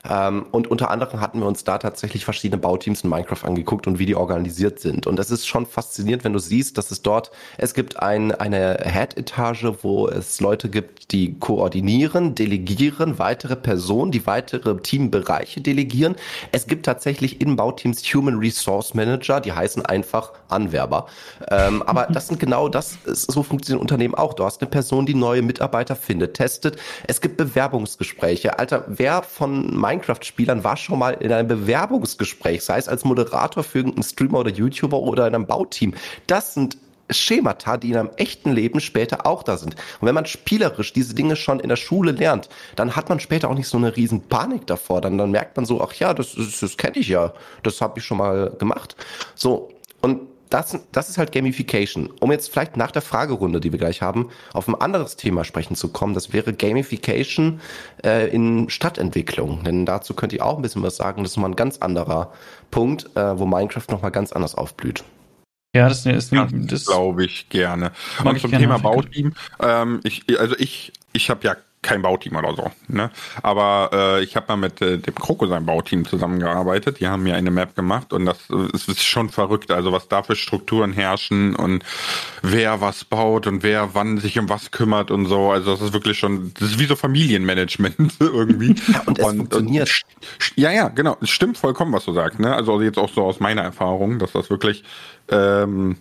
Ähm, und unter anderem hatten wir uns da tatsächlich verschiedene Bauteams in Minecraft angeguckt und wie die organisiert sind. Und das ist schon faszinierend, wenn du siehst, dass es dort, es gibt ein, eine Head-Etage, wo es Leute gibt, die koordinieren, delegieren, weitere Personen, die weitere Teambereiche delegieren. Es gibt tatsächlich in Bauteams Human Resource Manager, die heißen einfach Anwerber. Ähm, aber das sind genau das, so funktionieren Unternehmen auch. Du hast eine Person, die neue Mitarbeiter findet, testet. Es gibt Bewerbungsgespräche. Alter, wer von Minecraft Minecraft-Spielern war schon mal in einem Bewerbungsgespräch, sei es als Moderator für irgendeinen Streamer oder YouTuber oder in einem Bauteam. Das sind Schemata, die in einem echten Leben später auch da sind. Und wenn man spielerisch diese Dinge schon in der Schule lernt, dann hat man später auch nicht so eine riesen Panik davor. Dann, dann merkt man so, ach ja, das, das, das kenne ich ja, das habe ich schon mal gemacht. So, und das, das ist halt Gamification. Um jetzt vielleicht nach der Fragerunde, die wir gleich haben, auf ein anderes Thema sprechen zu kommen, das wäre Gamification äh, in Stadtentwicklung. Denn dazu könnt ihr auch ein bisschen was sagen. Das ist mal ein ganz anderer Punkt, äh, wo Minecraft nochmal ganz anders aufblüht. Ja, das, ist, das, das glaube ich gerne. Und zum Thema Bauteam, ähm, ich, also ich, ich habe ja kein Bauteam oder so. Ne? Aber äh, ich habe mal mit äh, dem Kroko sein Bauteam zusammengearbeitet. Die haben mir eine Map gemacht und das äh, ist schon verrückt. Also was da für Strukturen herrschen und wer was baut und wer wann sich um was kümmert und so. Also das ist wirklich schon, das ist wie so Familienmanagement <laughs> irgendwie. Ja, <laughs> und es und, funktioniert. Und, ja, ja, genau. Es stimmt vollkommen, was du sagst. Ne? Also jetzt auch so aus meiner Erfahrung, dass das wirklich ähm,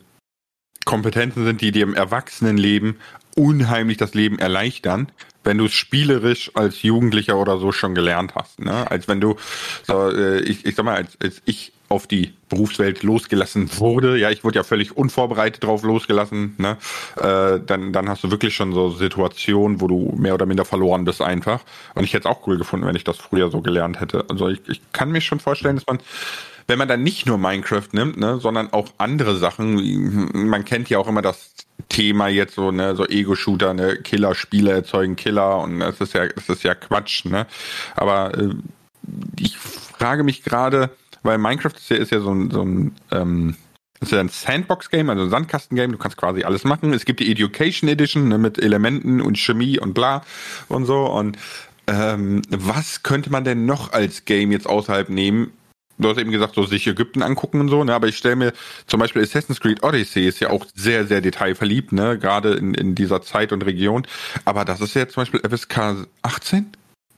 Kompetenzen sind, die dir im Erwachsenenleben unheimlich das Leben erleichtern, wenn du es spielerisch als Jugendlicher oder so schon gelernt hast. Ne? Als wenn du, so, äh, ich, ich sag mal, als, als ich auf die Berufswelt losgelassen wurde, ja, ich wurde ja völlig unvorbereitet drauf losgelassen, ne? Äh, dann, dann hast du wirklich schon so Situationen, wo du mehr oder minder verloren bist einfach. Und ich hätte es auch cool gefunden, wenn ich das früher so gelernt hätte. Also ich, ich kann mir schon vorstellen, dass man wenn man dann nicht nur Minecraft nimmt, ne, sondern auch andere Sachen, man kennt ja auch immer das Thema jetzt so, ne, so Ego-Shooter, ne, Killer-Spiele erzeugen Killer und das ist ja, das ist ja Quatsch, ne. Aber äh, ich frage mich gerade, weil Minecraft ist ja, ist ja so ein, so ein ähm, ist ja ein Sandbox-Game, also ein Sandkasten-Game, du kannst quasi alles machen. Es gibt die Education Edition ne, mit Elementen und Chemie und bla und so. Und ähm, was könnte man denn noch als Game jetzt außerhalb nehmen, du hast eben gesagt, so sich Ägypten angucken und so, ne? Aber ich stelle mir zum Beispiel Assassin's Creed Odyssey ist ja auch sehr, sehr detailverliebt, ne? Gerade in, in dieser Zeit und Region. Aber das ist ja zum Beispiel FSK 18?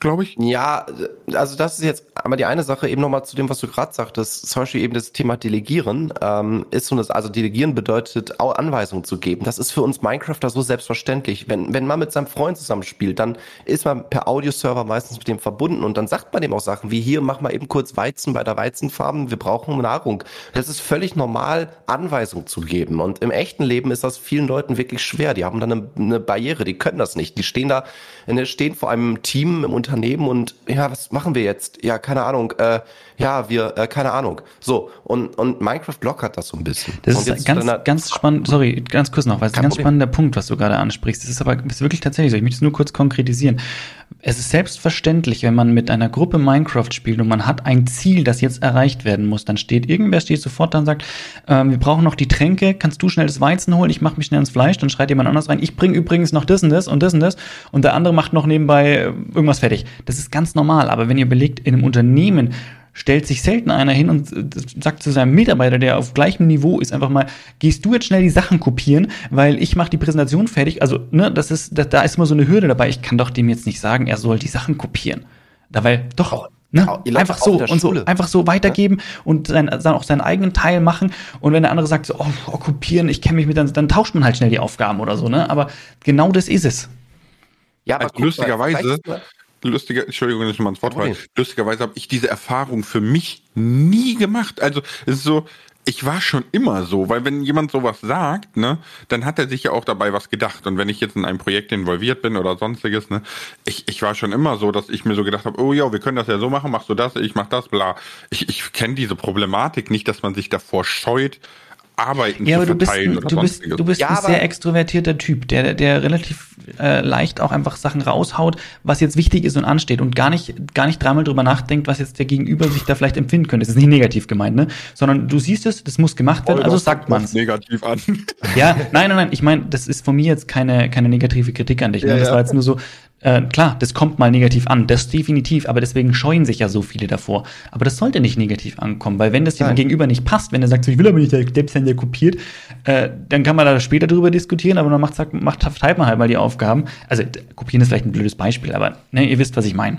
Glaube ich. Ja, also das ist jetzt aber die eine Sache eben nochmal zu dem, was du gerade sagtest, zum Beispiel eben das Thema Delegieren, ähm, ist so, also Delegieren bedeutet, auch Anweisungen zu geben. Das ist für uns Minecrafter so selbstverständlich. Wenn, wenn man mit seinem Freund zusammenspielt, dann ist man per Audioserver meistens mit dem verbunden und dann sagt man dem auch Sachen wie hier, mach mal eben kurz Weizen bei der Weizenfarben, wir brauchen Nahrung. Das ist völlig normal, Anweisungen zu geben. Und im echten Leben ist das vielen Leuten wirklich schwer. Die haben dann eine, eine Barriere, die können das nicht. Die stehen da, stehen vor einem Team im Unternehmen Unternehmen und ja, was machen wir jetzt? Ja, keine Ahnung. Äh, ja, wir, äh, keine Ahnung. So, und, und Minecraft lockert das so ein bisschen. Das ist ganz, ganz spannend, sorry, ganz kurz noch, weil es ein ganz Problem. spannender Punkt, was du gerade ansprichst. Das ist aber ist wirklich tatsächlich so. Ich möchte es nur kurz konkretisieren. Es ist selbstverständlich, wenn man mit einer Gruppe Minecraft spielt und man hat ein Ziel, das jetzt erreicht werden muss, dann steht irgendwer steht sofort da und sagt, ähm, wir brauchen noch die Tränke, kannst du schnell das Weizen holen, ich mache mich schnell ins Fleisch, dann schreit jemand anders rein, ich bringe übrigens noch das und das und das und das und der andere macht noch nebenbei äh, irgendwas fertig. Das ist ganz normal, aber wenn ihr überlegt, in einem Unternehmen stellt sich selten einer hin und sagt zu seinem Mitarbeiter, der auf gleichem Niveau ist, einfach mal, gehst du jetzt schnell die Sachen kopieren, weil ich mache die Präsentation fertig. Also, ne, das ist, da, da ist immer so eine Hürde dabei. Ich kann doch dem jetzt nicht sagen, er soll die Sachen kopieren. Dabei, doch, Ne? Einfach so und so, einfach so weitergeben ja. und sein, dann auch seinen eigenen Teil machen. Und wenn der andere sagt, so, oh, oh kopieren, ich kenne mich mit, dann, dann tauscht man halt schnell die Aufgaben oder so, ne? Aber genau das ist es. Ja, aber also lustigerweise, lustiger, Entschuldigung, dass ich mal ins Wort falle. Lustigerweise habe ich diese Erfahrung für mich nie gemacht. Also es ist so, ich war schon immer so, weil wenn jemand sowas sagt, ne, dann hat er sich ja auch dabei was gedacht. Und wenn ich jetzt in einem Projekt involviert bin oder sonstiges, ne, ich, ich war schon immer so, dass ich mir so gedacht habe, oh ja, wir können das ja so machen, machst du das, ich mach das, bla. Ich, ich kenne diese Problematik nicht, dass man sich davor scheut, Arbeiten ja, zu verteilen aber du bist, du bist, du bist ja, ein sehr extrovertierter Typ, der, der relativ äh, leicht auch einfach Sachen raushaut, was jetzt wichtig ist und ansteht und gar nicht, gar nicht dreimal drüber nachdenkt, was jetzt der Gegenüber sich da vielleicht empfinden könnte. Das ist nicht negativ gemeint, ne? Sondern du siehst es, das muss gemacht werden, also sagt man es. negativ an. Ja, nein, nein, nein, ich meine, das ist von mir jetzt keine, keine negative Kritik an dich. Ne? Ja, das war jetzt nur so, äh, klar, das kommt mal negativ an, das definitiv, aber deswegen scheuen sich ja so viele davor. Aber das sollte nicht negativ ankommen, weil wenn das dem Gegenüber nicht passt, wenn er sagt, so, ich will aber nicht, der Depp kopiert, äh, dann kann man da später drüber diskutieren, aber dann macht, macht, teilt man halt mal die Aufgaben. Also, kopieren ist vielleicht ein blödes Beispiel, aber ne, ihr wisst, was ich meine.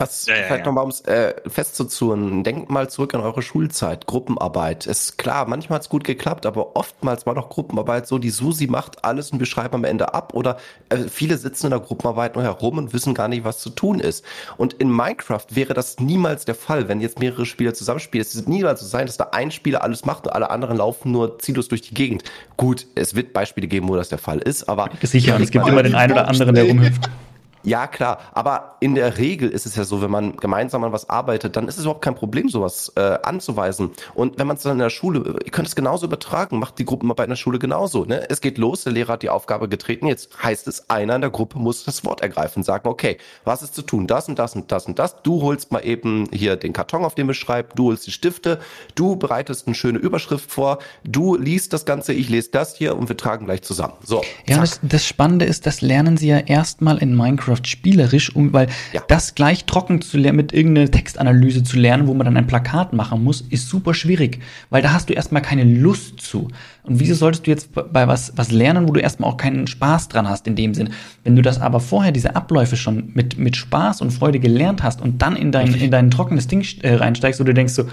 Was ja, vielleicht ja, ja. nochmal, um es äh, festzuzurren, denkt mal zurück an eure Schulzeit, Gruppenarbeit. Ist klar, manchmal hat es gut geklappt, aber oftmals war doch Gruppenarbeit so, die Susi macht alles und wir schreiben am Ende ab oder äh, viele sitzen in der Gruppenarbeit nur herum und wissen gar nicht, was zu tun ist. Und in Minecraft wäre das niemals der Fall, wenn jetzt mehrere Spieler zusammenspielen. Es wird niemals so sein, dass da ein Spieler alles macht und alle anderen laufen nur ziellos durch die Gegend. Gut, es wird Beispiele geben, wo das der Fall ist, aber... Sicher, es gibt immer den einen oder anderen, der rumhüpft. <laughs> Ja, klar. Aber in der Regel ist es ja so, wenn man gemeinsam an was arbeitet, dann ist es überhaupt kein Problem, sowas äh, anzuweisen. Und wenn man es dann in der Schule, ihr könnt es genauso übertragen, macht die Gruppenarbeit in der Schule genauso. Ne? Es geht los, der Lehrer hat die Aufgabe getreten, jetzt heißt es, einer in der Gruppe muss das Wort ergreifen, sagen, okay, was ist zu tun? Das und das und das und das. Du holst mal eben hier den Karton, auf dem es schreibt, du holst die Stifte, du bereitest eine schöne Überschrift vor, du liest das Ganze, ich lese das hier und wir tragen gleich zusammen. So. Ja, das, das Spannende ist, das lernen sie ja erstmal in Minecraft Minecraft spielerisch, um, weil Ja. das gleich trocken zu lernen, mit irgendeiner Textanalyse zu lernen, wo man dann ein Plakat machen muss, ist super schwierig, weil da hast du erstmal keine Lust zu. Und wieso solltest du jetzt bei was, was lernen, wo du erstmal auch keinen Spaß dran hast in dem Sinn? Wenn du das aber vorher, diese Abläufe schon mit, mit Spaß und Freude gelernt hast und dann in dein, in dein trockenes Ding äh, reinsteigst, wo du denkst so,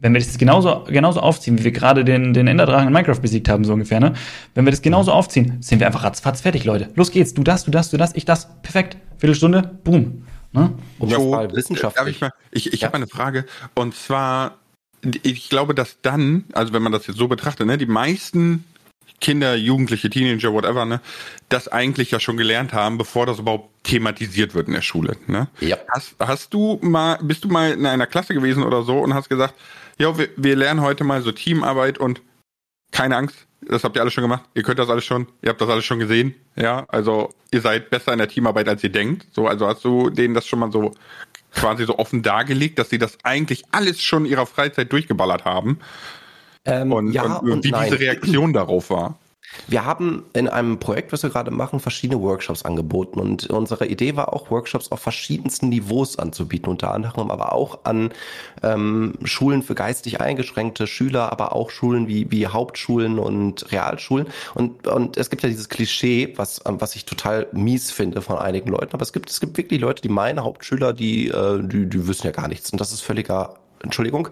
wenn wir das jetzt genauso, genauso aufziehen, wie wir gerade den, den Enderdrachen in Minecraft besiegt haben, so ungefähr, ne? Wenn wir das genauso aufziehen, sind wir einfach ratzfatz fertig, Leute. Los geht's, du das, du das, du das, ich das, perfekt. Viertelstunde, boom. Ne? Mal Darf wissenschaftlich. ich mal, ich, ich Ja. habe eine Frage. Und zwar, ich glaube, dass dann, also wenn man das jetzt so betrachtet, ne, die meisten Kinder, Jugendliche, Teenager, whatever, ne, das eigentlich ja schon gelernt haben, bevor das überhaupt thematisiert wird in der Schule. Ne? Ja. Hast, hast du mal, bist du mal in einer Klasse gewesen oder so und hast gesagt, ja, wir, wir lernen heute mal so Teamarbeit und keine Angst, das habt ihr alles schon gemacht, ihr könnt das alles schon, ihr habt das alles schon gesehen, ja, also ihr seid besser in der Teamarbeit, als ihr denkt. So, also hast du denen das schon mal so quasi so offen dargelegt, dass sie das eigentlich alles schon in ihrer Freizeit durchgeballert haben Ähm, und, ja und, und, wie nein. diese Reaktion darauf war. Wir haben in einem Projekt, was wir gerade machen, verschiedene Workshops angeboten und unsere Idee war auch, Workshops auf verschiedensten Niveaus anzubieten, unter anderem aber auch an ähm, Schulen für geistig eingeschränkte Schüler, aber auch Schulen wie, wie Hauptschulen und Realschulen. Und, und es gibt ja dieses Klischee, was, ähm, was ich total mies finde von einigen Leuten, aber es gibt, es gibt wirklich Leute, die meinen Hauptschüler, die, äh, die, die wissen ja gar nichts. Und das ist völliger, Entschuldigung,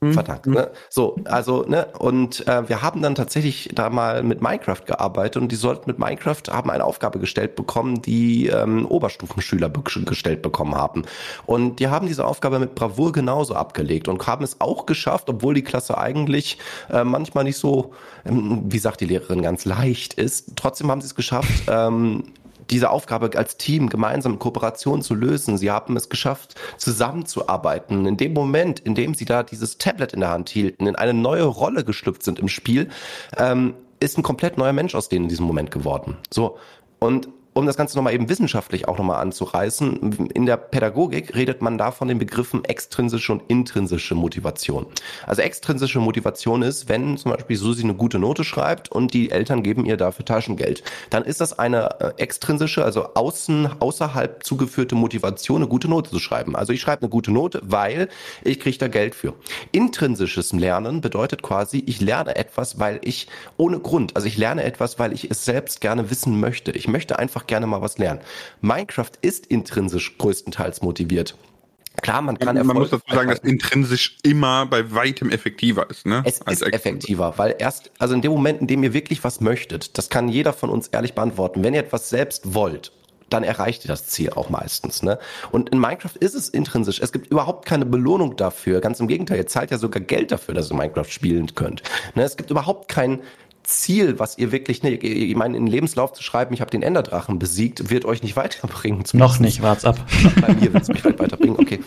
Verdammt, ne? So, also, ne, und äh, wir haben dann tatsächlich da mal mit Minecraft gearbeitet und die sollten mit Minecraft haben eine Aufgabe gestellt bekommen, die ähm, Oberstufenschüler be gestellt bekommen haben. Und die haben diese Aufgabe mit Bravour genauso abgelegt und haben es auch geschafft, obwohl die Klasse eigentlich äh, manchmal nicht so, ähm, wie sagt die Lehrerin, ganz leicht ist. Trotzdem haben sie es geschafft, ähm, diese Aufgabe als Team gemeinsam in Kooperation zu lösen. Sie haben es geschafft, zusammenzuarbeiten. In dem Moment, in dem sie da dieses Tablet in der Hand hielten, in eine neue Rolle geschlüpft sind im Spiel, ähm, ist ein komplett neuer Mensch aus denen in diesem Moment geworden. So. Und um das Ganze nochmal eben wissenschaftlich auch nochmal anzureißen, in der Pädagogik redet man da von den Begriffen extrinsische und intrinsische Motivation. Also extrinsische Motivation ist, wenn zum Beispiel Susi eine gute Note schreibt und die Eltern geben ihr dafür Taschengeld, dann ist das eine äh, extrinsische, also außen, außerhalb zugeführte Motivation, eine gute Note zu schreiben. Also ich schreibe eine gute Note, weil ich kriege da Geld für. Intrinsisches Lernen bedeutet quasi, ich lerne etwas, weil ich ohne Grund, also ich lerne etwas, weil ich es selbst gerne wissen möchte. Ich möchte einfach gerne mal was lernen. Minecraft ist intrinsisch größtenteils motiviert. Klar, man kann Man, man muss dazu sagen, dass intrinsisch immer bei weitem effektiver ist, ne? es Als ist effektiver, weil erst, also in dem Moment, in dem ihr wirklich was möchtet, das kann jeder von uns ehrlich beantworten. Wenn ihr etwas selbst wollt, dann erreicht ihr das Ziel auch meistens. Ne? Und in Minecraft ist es intrinsisch. Es gibt überhaupt keine Belohnung dafür. Ganz im Gegenteil, ihr zahlt ja sogar Geld dafür, dass ihr Minecraft spielen könnt. Ne? Es gibt überhaupt kein Ziel, was ihr wirklich, ne, ich meine, in den Lebenslauf zu schreiben, ich habe den Enderdrachen besiegt, wird euch nicht <laughs> weiterbringen. Noch nicht, wart's ab. <laughs> Bei mir wird es mich weit weiterbringen, okay.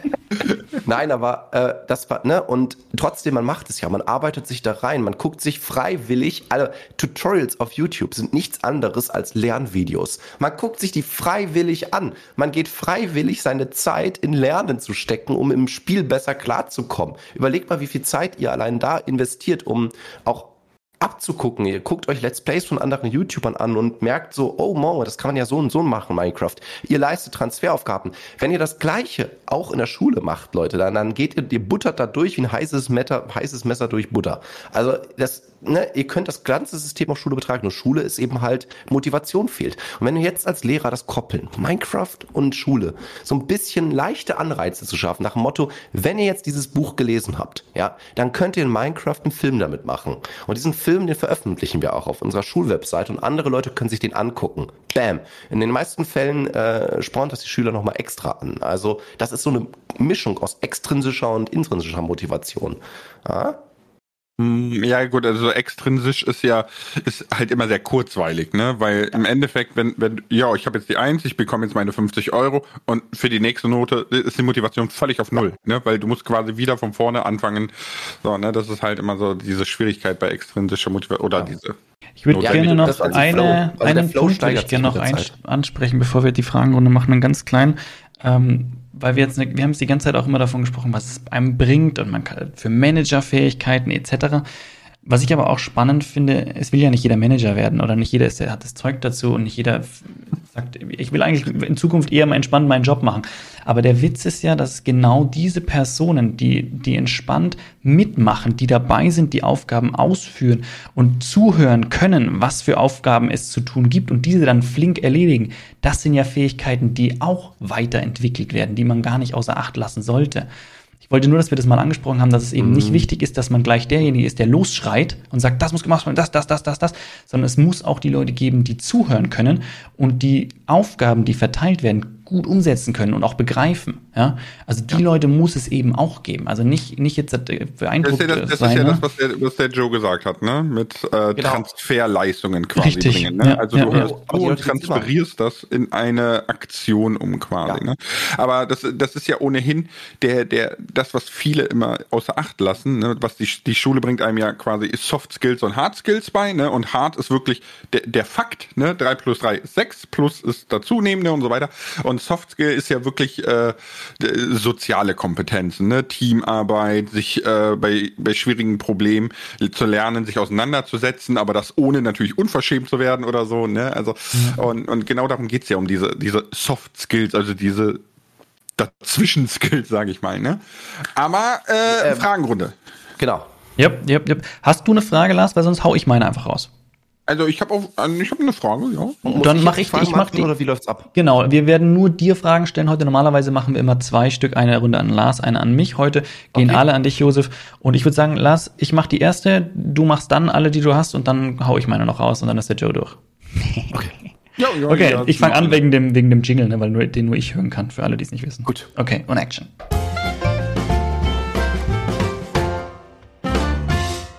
<laughs> Nein, aber äh, das war, ne, und trotzdem, man macht es ja, man arbeitet sich da rein, man guckt sich freiwillig, alle Tutorials auf YouTube sind nichts anderes als Lernvideos. Man guckt sich die freiwillig an. Man geht freiwillig seine Zeit in Lernen zu stecken, um im Spiel besser klarzukommen. Überlegt mal, wie viel Zeit ihr allein da investiert, um auch abzugucken. Ihr guckt euch Let's Plays von anderen YouTubern an und merkt so, oh Mo, das kann man ja so und so machen, Minecraft. Ihr leistet Transferaufgaben. Wenn ihr das Gleiche auch in der Schule macht, Leute, dann, dann geht ihr, ihr buttert da durch wie ein heißes Messer, heißes Messer durch Butter. Also das, ne, ihr könnt das ganze System auf Schule betragen. Nur Schule ist eben halt, Motivation fehlt. Und wenn ihr jetzt als Lehrer das koppeln, Minecraft und Schule, so ein bisschen leichte Anreize zu schaffen, nach dem Motto, wenn ihr jetzt dieses Buch gelesen habt, ja, dann könnt ihr in Minecraft einen Film damit machen. Und diesen Film, den veröffentlichen wir auch auf unserer Schulwebseite und andere Leute können sich den angucken. Bam. In den meisten Fällen äh, spornt das die Schüler nochmal extra an. Also das ist so eine Mischung aus extrinsischer und intrinsischer Motivation. Ja? Hm, Ja, gut, also extrinsisch ist ja, ist halt immer sehr kurzweilig, ne? Weil im Endeffekt, wenn, wenn, ja, ich habe jetzt die Eins, ich bekomme jetzt meine 50 Euro und für die nächste Note ist die Motivation völlig auf Null, ne? Weil du musst quasi wieder von vorne anfangen. So, ne? Das ist halt immer so diese Schwierigkeit bei extrinsischer Motivation oder Ja. diese. Ich würde gerne noch also eine. Also einen Punkt würde ich gerne noch ansprechen, bevor wir die Fragenrunde machen, einen ganz kleinen. Ähm, weil wir jetzt, ne, wir haben es die ganze Zeit auch immer davon gesprochen, was es einem bringt und man kann für Managerfähigkeiten etc. Was ich aber auch spannend finde, es will ja nicht jeder Manager werden oder nicht jeder ist, hat das Zeug dazu und nicht jeder sagt, ich will eigentlich in Zukunft eher mal entspannt meinen Job machen. Aber der Witz ist ja, dass genau diese Personen, die, die entspannt mitmachen, die dabei sind, die Aufgaben ausführen und zuhören können, was für Aufgaben es zu tun gibt und diese dann flink erledigen, das sind ja Fähigkeiten, die auch weiterentwickelt werden, die man gar nicht außer Acht lassen sollte wollte nur, dass wir das mal angesprochen haben, dass es eben mhm. nicht wichtig ist, dass man gleich derjenige ist, der losschreit und sagt, das muss gemacht werden, das, das, das, das, das, sondern es muss auch die Leute geben, die zuhören können und die Aufgaben, die verteilt werden, gut umsetzen können und auch begreifen. Ja? Also die ja. Leute muss es eben auch geben. Also nicht, nicht jetzt beeindruckt Das ist ja das, das, sein, ist ja ne? das was, der, was der Joe gesagt hat, ne? Mit äh, genau. Transferleistungen quasi Richtig. bringen. Ne? Ja, also du, hörst, du transferierst das in eine Aktion um quasi. Ne? Aber das, das ist ja ohnehin der, der, das, was viele immer außer Acht lassen, ne? was die, die Schule bringt einem ja quasi Soft Skills und Hard Skills bei, ne? Und Hard ist wirklich der, der Fakt, ne? 3 plus 3 ist 6, plus ist dazunehmende und so weiter. Und Soft Skill ist ja wirklich äh, soziale Kompetenzen, ne? Teamarbeit, sich äh, bei, bei schwierigen Problemen zu lernen, sich auseinanderzusetzen, aber das ohne natürlich unverschämt zu werden oder so. Ne? Also mhm. und, und genau darum geht's ja um diese, diese Soft Skills, also diese Dazwischen-Skills, sage ich mal. Ne? Aber äh, ähm, Fragenrunde. Genau. Yep, yep, yep. Hast du eine Frage, Lars? Weil sonst hau ich meine einfach raus. Also ich habe äh, ich habe eine Frage, ja. Und dann mache ich, ich mach die oder wie läuft's ab? Genau, wir werden nur dir Fragen stellen heute. Normalerweise machen wir immer zwei Stück, eine Runde an Lars, eine an mich. Heute gehen okay. alle an dich, Josef. Und ich würde sagen, Lars, ich mache die erste, du machst dann alle, die du hast, und dann hau ich meine noch raus und dann ist der Joe durch. <laughs> Okay. Ja, ja, okay, ja, ich fange an wegen dem, wegen dem Jingle, ne, weil nur, den nur ich hören kann, für alle, die es nicht wissen. Gut. Okay, und Action.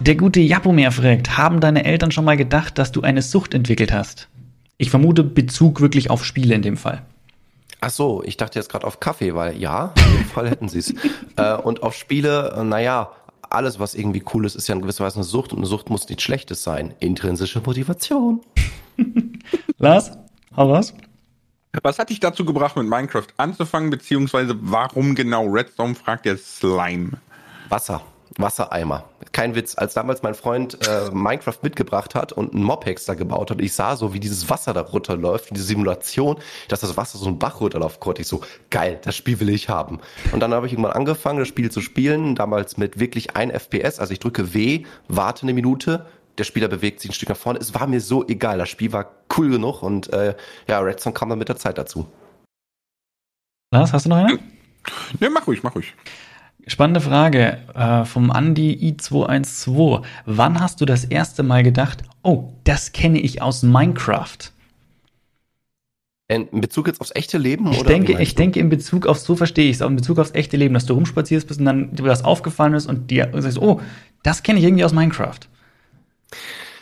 Der gute Japomer fragt, haben deine Eltern schon mal gedacht, dass du eine Sucht entwickelt hast? Ich vermute Bezug wirklich auf Spiele in dem Fall. Ach so, ich dachte jetzt gerade auf Kaffee, weil ja, in dem Fall hätten sie es. <laughs> äh, und auf Spiele, äh, naja, alles, was irgendwie cool ist, ist ja in gewisser Weise eine Sucht und eine Sucht muss nichts Schlechtes sein. Intrinsische Motivation. <laughs> Lars, hau was? Was hat dich dazu gebracht, mit Minecraft anzufangen, beziehungsweise warum genau Redstone fragt der Slime? Wasser. Wassereimer. Kein Witz, als damals mein Freund äh, Minecraft mitgebracht hat und einen Mobhex da gebaut hat, ich sah so, wie dieses Wasser da runterläuft, diese Simulation, dass das Wasser so einen Bach runterläuft, konnte ich so, geil, das Spiel will ich haben. Und dann habe ich irgendwann angefangen, das Spiel zu spielen, damals mit wirklich ein FPS, also ich drücke W, warte eine Minute, der Spieler bewegt sich ein Stück nach vorne. Es war mir so egal, das Spiel war cool genug und äh, ja, Redstone kam dann mit der Zeit dazu. Lars, hast du noch eine? Ne, mach ruhig, mach ruhig. Spannende Frage äh, vom Andi i212. Wann hast du das erste Mal gedacht, oh, das kenne ich aus Minecraft? In Bezug jetzt aufs echte Leben? Ich, denke, ich denke in Bezug auf, so verstehe ich es, in Bezug aufs echte Leben, dass du rumspazierst bist und dann dir das aufgefallen ist und dir sagst, oh, das kenne ich irgendwie aus Minecraft.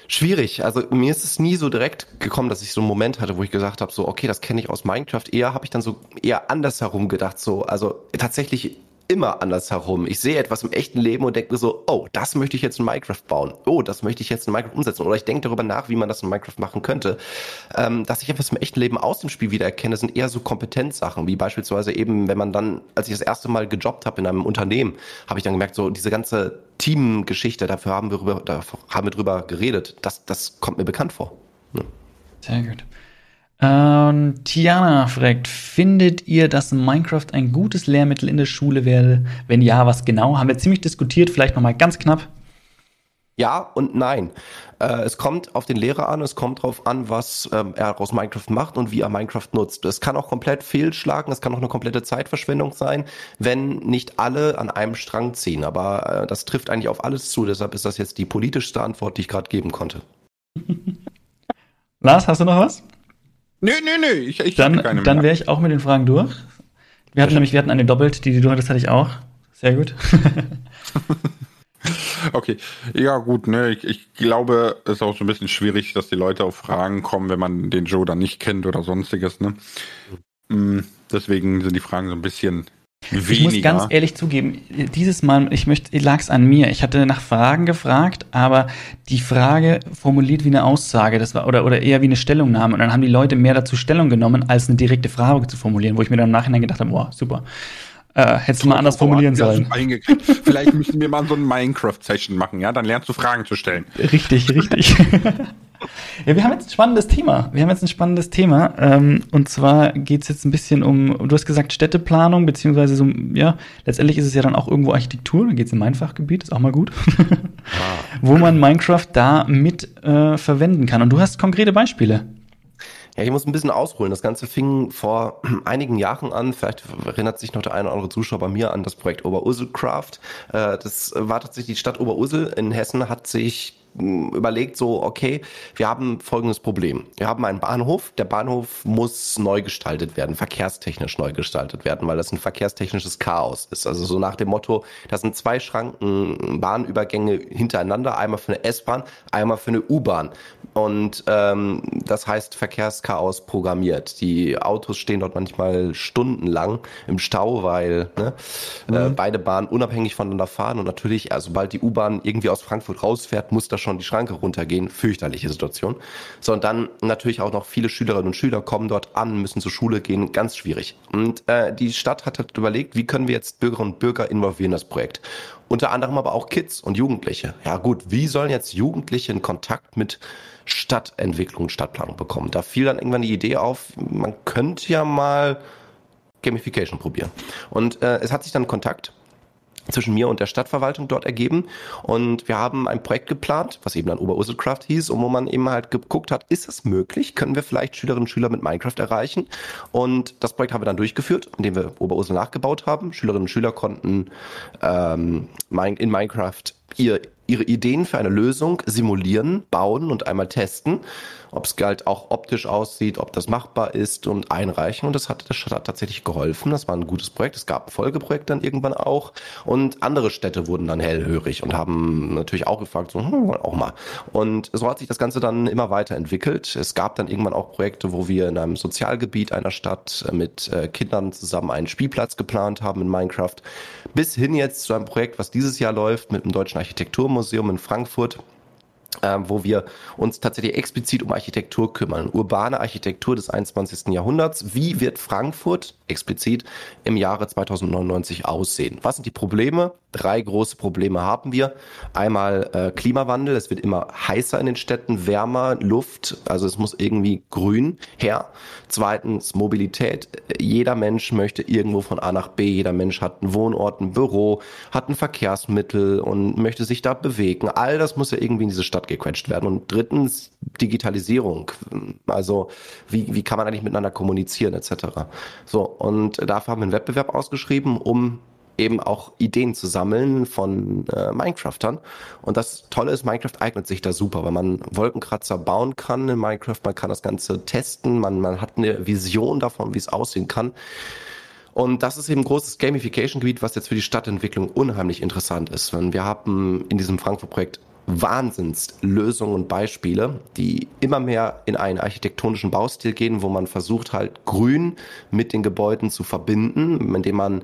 Schwierig. Also mir ist es nie so direkt gekommen, dass ich so einen Moment hatte, wo ich gesagt habe, so okay, das kenne ich aus Minecraft. Eher habe ich dann so eher andersherum gedacht, so also tatsächlich immer andersherum. Ich sehe etwas im echten Leben und denke mir so, oh, das möchte ich jetzt in Minecraft bauen. Oh, das möchte ich jetzt in Minecraft umsetzen. Oder ich denke darüber nach, wie man das in Minecraft machen könnte. Ähm, dass ich etwas im echten Leben aus dem Spiel wiedererkenne, sind eher so Kompetenzsachen, wie beispielsweise eben, wenn man dann, als ich das erste Mal gejobbt habe in einem Unternehmen, habe ich dann gemerkt, so diese ganze Teamgeschichte, dafür haben wir drüber, dafür haben wir drüber geredet. Das, das kommt mir bekannt vor. Ja. Sehr gut. Ähm, Tiana fragt, findet ihr, dass Minecraft ein gutes Lehrmittel in der Schule wäre? Wenn ja, was genau? Haben wir ziemlich diskutiert, vielleicht nochmal ganz knapp. Ja und nein. Äh, es kommt auf den Lehrer an, es kommt darauf an, was ähm, er aus Minecraft macht und wie er Minecraft nutzt. Es kann auch komplett fehlschlagen, es kann auch eine komplette Zeitverschwendung sein, wenn nicht alle an einem Strang ziehen. Aber äh, das trifft eigentlich auf alles zu, deshalb ist das jetzt die politischste Antwort, die ich gerade geben konnte. <laughs> Lars, hast du noch was? Nö, nö, nö, ich, ich dann, keine. Dann wäre ich auch mit den Fragen durch. Wir hatten nämlich, wir hatten eine doppelt, die, die du hattest, hatte ich auch. Sehr gut. <laughs> okay, ja gut, ne, ich, ich glaube, es ist auch so ein bisschen schwierig, dass die Leute auf Fragen kommen, wenn man den Joe dann nicht kennt oder sonstiges, ne. Mm, deswegen sind die Fragen so ein bisschen Weniger. Ich muss ganz ehrlich zugeben, dieses Mal, ich möchte, lag es an mir. Ich hatte nach Fragen gefragt, aber die Frage formuliert wie eine Aussage, das war oder oder eher wie eine Stellungnahme. Und dann haben die Leute mehr dazu Stellung genommen, als eine direkte Frage zu formulieren, wo ich mir dann im Nachhinein gedacht habe, boah, super. Äh, hättest du mal anders formulieren sollen. Vielleicht müssen wir mal so ein Minecraft-Session machen, ja? Dann lernst du Fragen zu stellen. Richtig, richtig. <laughs> ja, wir haben jetzt ein spannendes Thema. Wir haben jetzt ein spannendes Thema. Ähm, und zwar geht es jetzt ein bisschen um, du hast gesagt, Städteplanung, beziehungsweise so, ja, letztendlich ist es ja dann auch irgendwo Architektur, da geht es in mein Fachgebiet, ist auch mal gut. ah. <laughs> Wo man Minecraft da mit äh, verwenden kann. Und du hast konkrete Beispiele. Ja, ich muss ein bisschen ausholen. Das Ganze fing vor <clears throat> einigen Jahren an. Vielleicht erinnert sich noch der eine oder andere Zuschauer bei mir an das Projekt Oberursel-Craft. Äh, das war tatsächlich die Stadt Oberursel in Hessen hat sich überlegt so, okay, wir haben folgendes Problem. Wir haben einen Bahnhof. Der Bahnhof muss neu gestaltet werden, verkehrstechnisch neu gestaltet werden, weil das ein verkehrstechnisches Chaos ist. Also so nach dem Motto, das sind zwei Schranken Bahnübergänge hintereinander, einmal für eine S-Bahn, einmal für eine U-Bahn. Und ähm, das heißt Verkehrschaos programmiert. Die Autos stehen dort manchmal stundenlang im Stau, weil ne, äh, mhm. äh, beide Bahnen unabhängig voneinander fahren. Und natürlich, also sobald die U-Bahn irgendwie aus Frankfurt rausfährt, muss das schon die Schranke runtergehen. Fürchterliche Situation. So, und dann natürlich auch noch viele Schülerinnen und Schüler kommen dort an, müssen zur Schule gehen. Ganz schwierig. Und äh, die Stadt hat halt überlegt, wie können wir jetzt Bürgerinnen und Bürger involvieren in das Projekt. Unter anderem aber auch Kids und Jugendliche. Ja gut, wie sollen jetzt Jugendliche in Kontakt mit Stadtentwicklung, Stadtplanung bekommen? Da fiel dann irgendwann die Idee auf, man könnte ja mal Gamification probieren. Und äh, es hat sich dann Kontakt zwischen mir und der Stadtverwaltung dort ergeben. Und wir haben ein Projekt geplant, was eben dann Oberurselcraft hieß, und wo man eben halt geguckt hat, ist das möglich? Können wir vielleicht Schülerinnen und Schüler mit Minecraft erreichen? Und das Projekt haben wir dann durchgeführt, indem wir Oberursel nachgebaut haben. Schülerinnen und Schüler konnten ähm, in Minecraft ihr, ihre Ideen für eine Lösung simulieren, bauen und einmal testen ob es halt auch optisch aussieht, ob das machbar ist und einreichen. Und das hat der Stadt tatsächlich geholfen. Das war ein gutes Projekt. Es gab ein Folgeprojekt dann irgendwann auch. Und andere Städte wurden dann hellhörig und haben natürlich auch gefragt, so, hm, auch mal. Und so hat sich das Ganze dann immer weiterentwickelt. Es gab dann irgendwann auch Projekte, wo wir in einem Sozialgebiet einer Stadt mit äh, Kindern zusammen einen Spielplatz geplant haben in Minecraft. Bis hin jetzt zu einem Projekt, was dieses Jahr läuft mit dem Deutschen Architekturmuseum in Frankfurt wo wir uns tatsächlich explizit um Architektur kümmern. Urbane Architektur des 21. Jahrhunderts. Wie wird Frankfurt explizit im Jahre 2099 aussehen? Was sind die Probleme? Drei große Probleme haben wir. Einmal äh, Klimawandel. Es wird immer heißer in den Städten, wärmer, Luft. Also es muss irgendwie grün her. Zweitens Mobilität. Jeder Mensch möchte irgendwo von A nach B. Jeder Mensch hat einen Wohnort, ein Büro, hat ein Verkehrsmittel und möchte sich da bewegen. All das muss ja irgendwie in diese Stadt gequetscht werden. Und drittens Digitalisierung. Also wie, wie kann man eigentlich miteinander kommunizieren etc. So, und dafür haben wir einen Wettbewerb ausgeschrieben, um eben auch Ideen zu sammeln von äh, Minecraftern. Und das Tolle ist, Minecraft eignet sich da super, weil man Wolkenkratzer bauen kann in Minecraft, man kann das Ganze testen, man, man hat eine Vision davon, wie es aussehen kann. Und das ist eben ein großes Gamification-Gebiet, was jetzt für die Stadtentwicklung unheimlich interessant ist. Wir haben in diesem Frankfurt-Projekt Wahnsinnslösungen und Beispiele, die immer mehr in einen architektonischen Baustil gehen, wo man versucht halt Grün mit den Gebäuden zu verbinden, indem man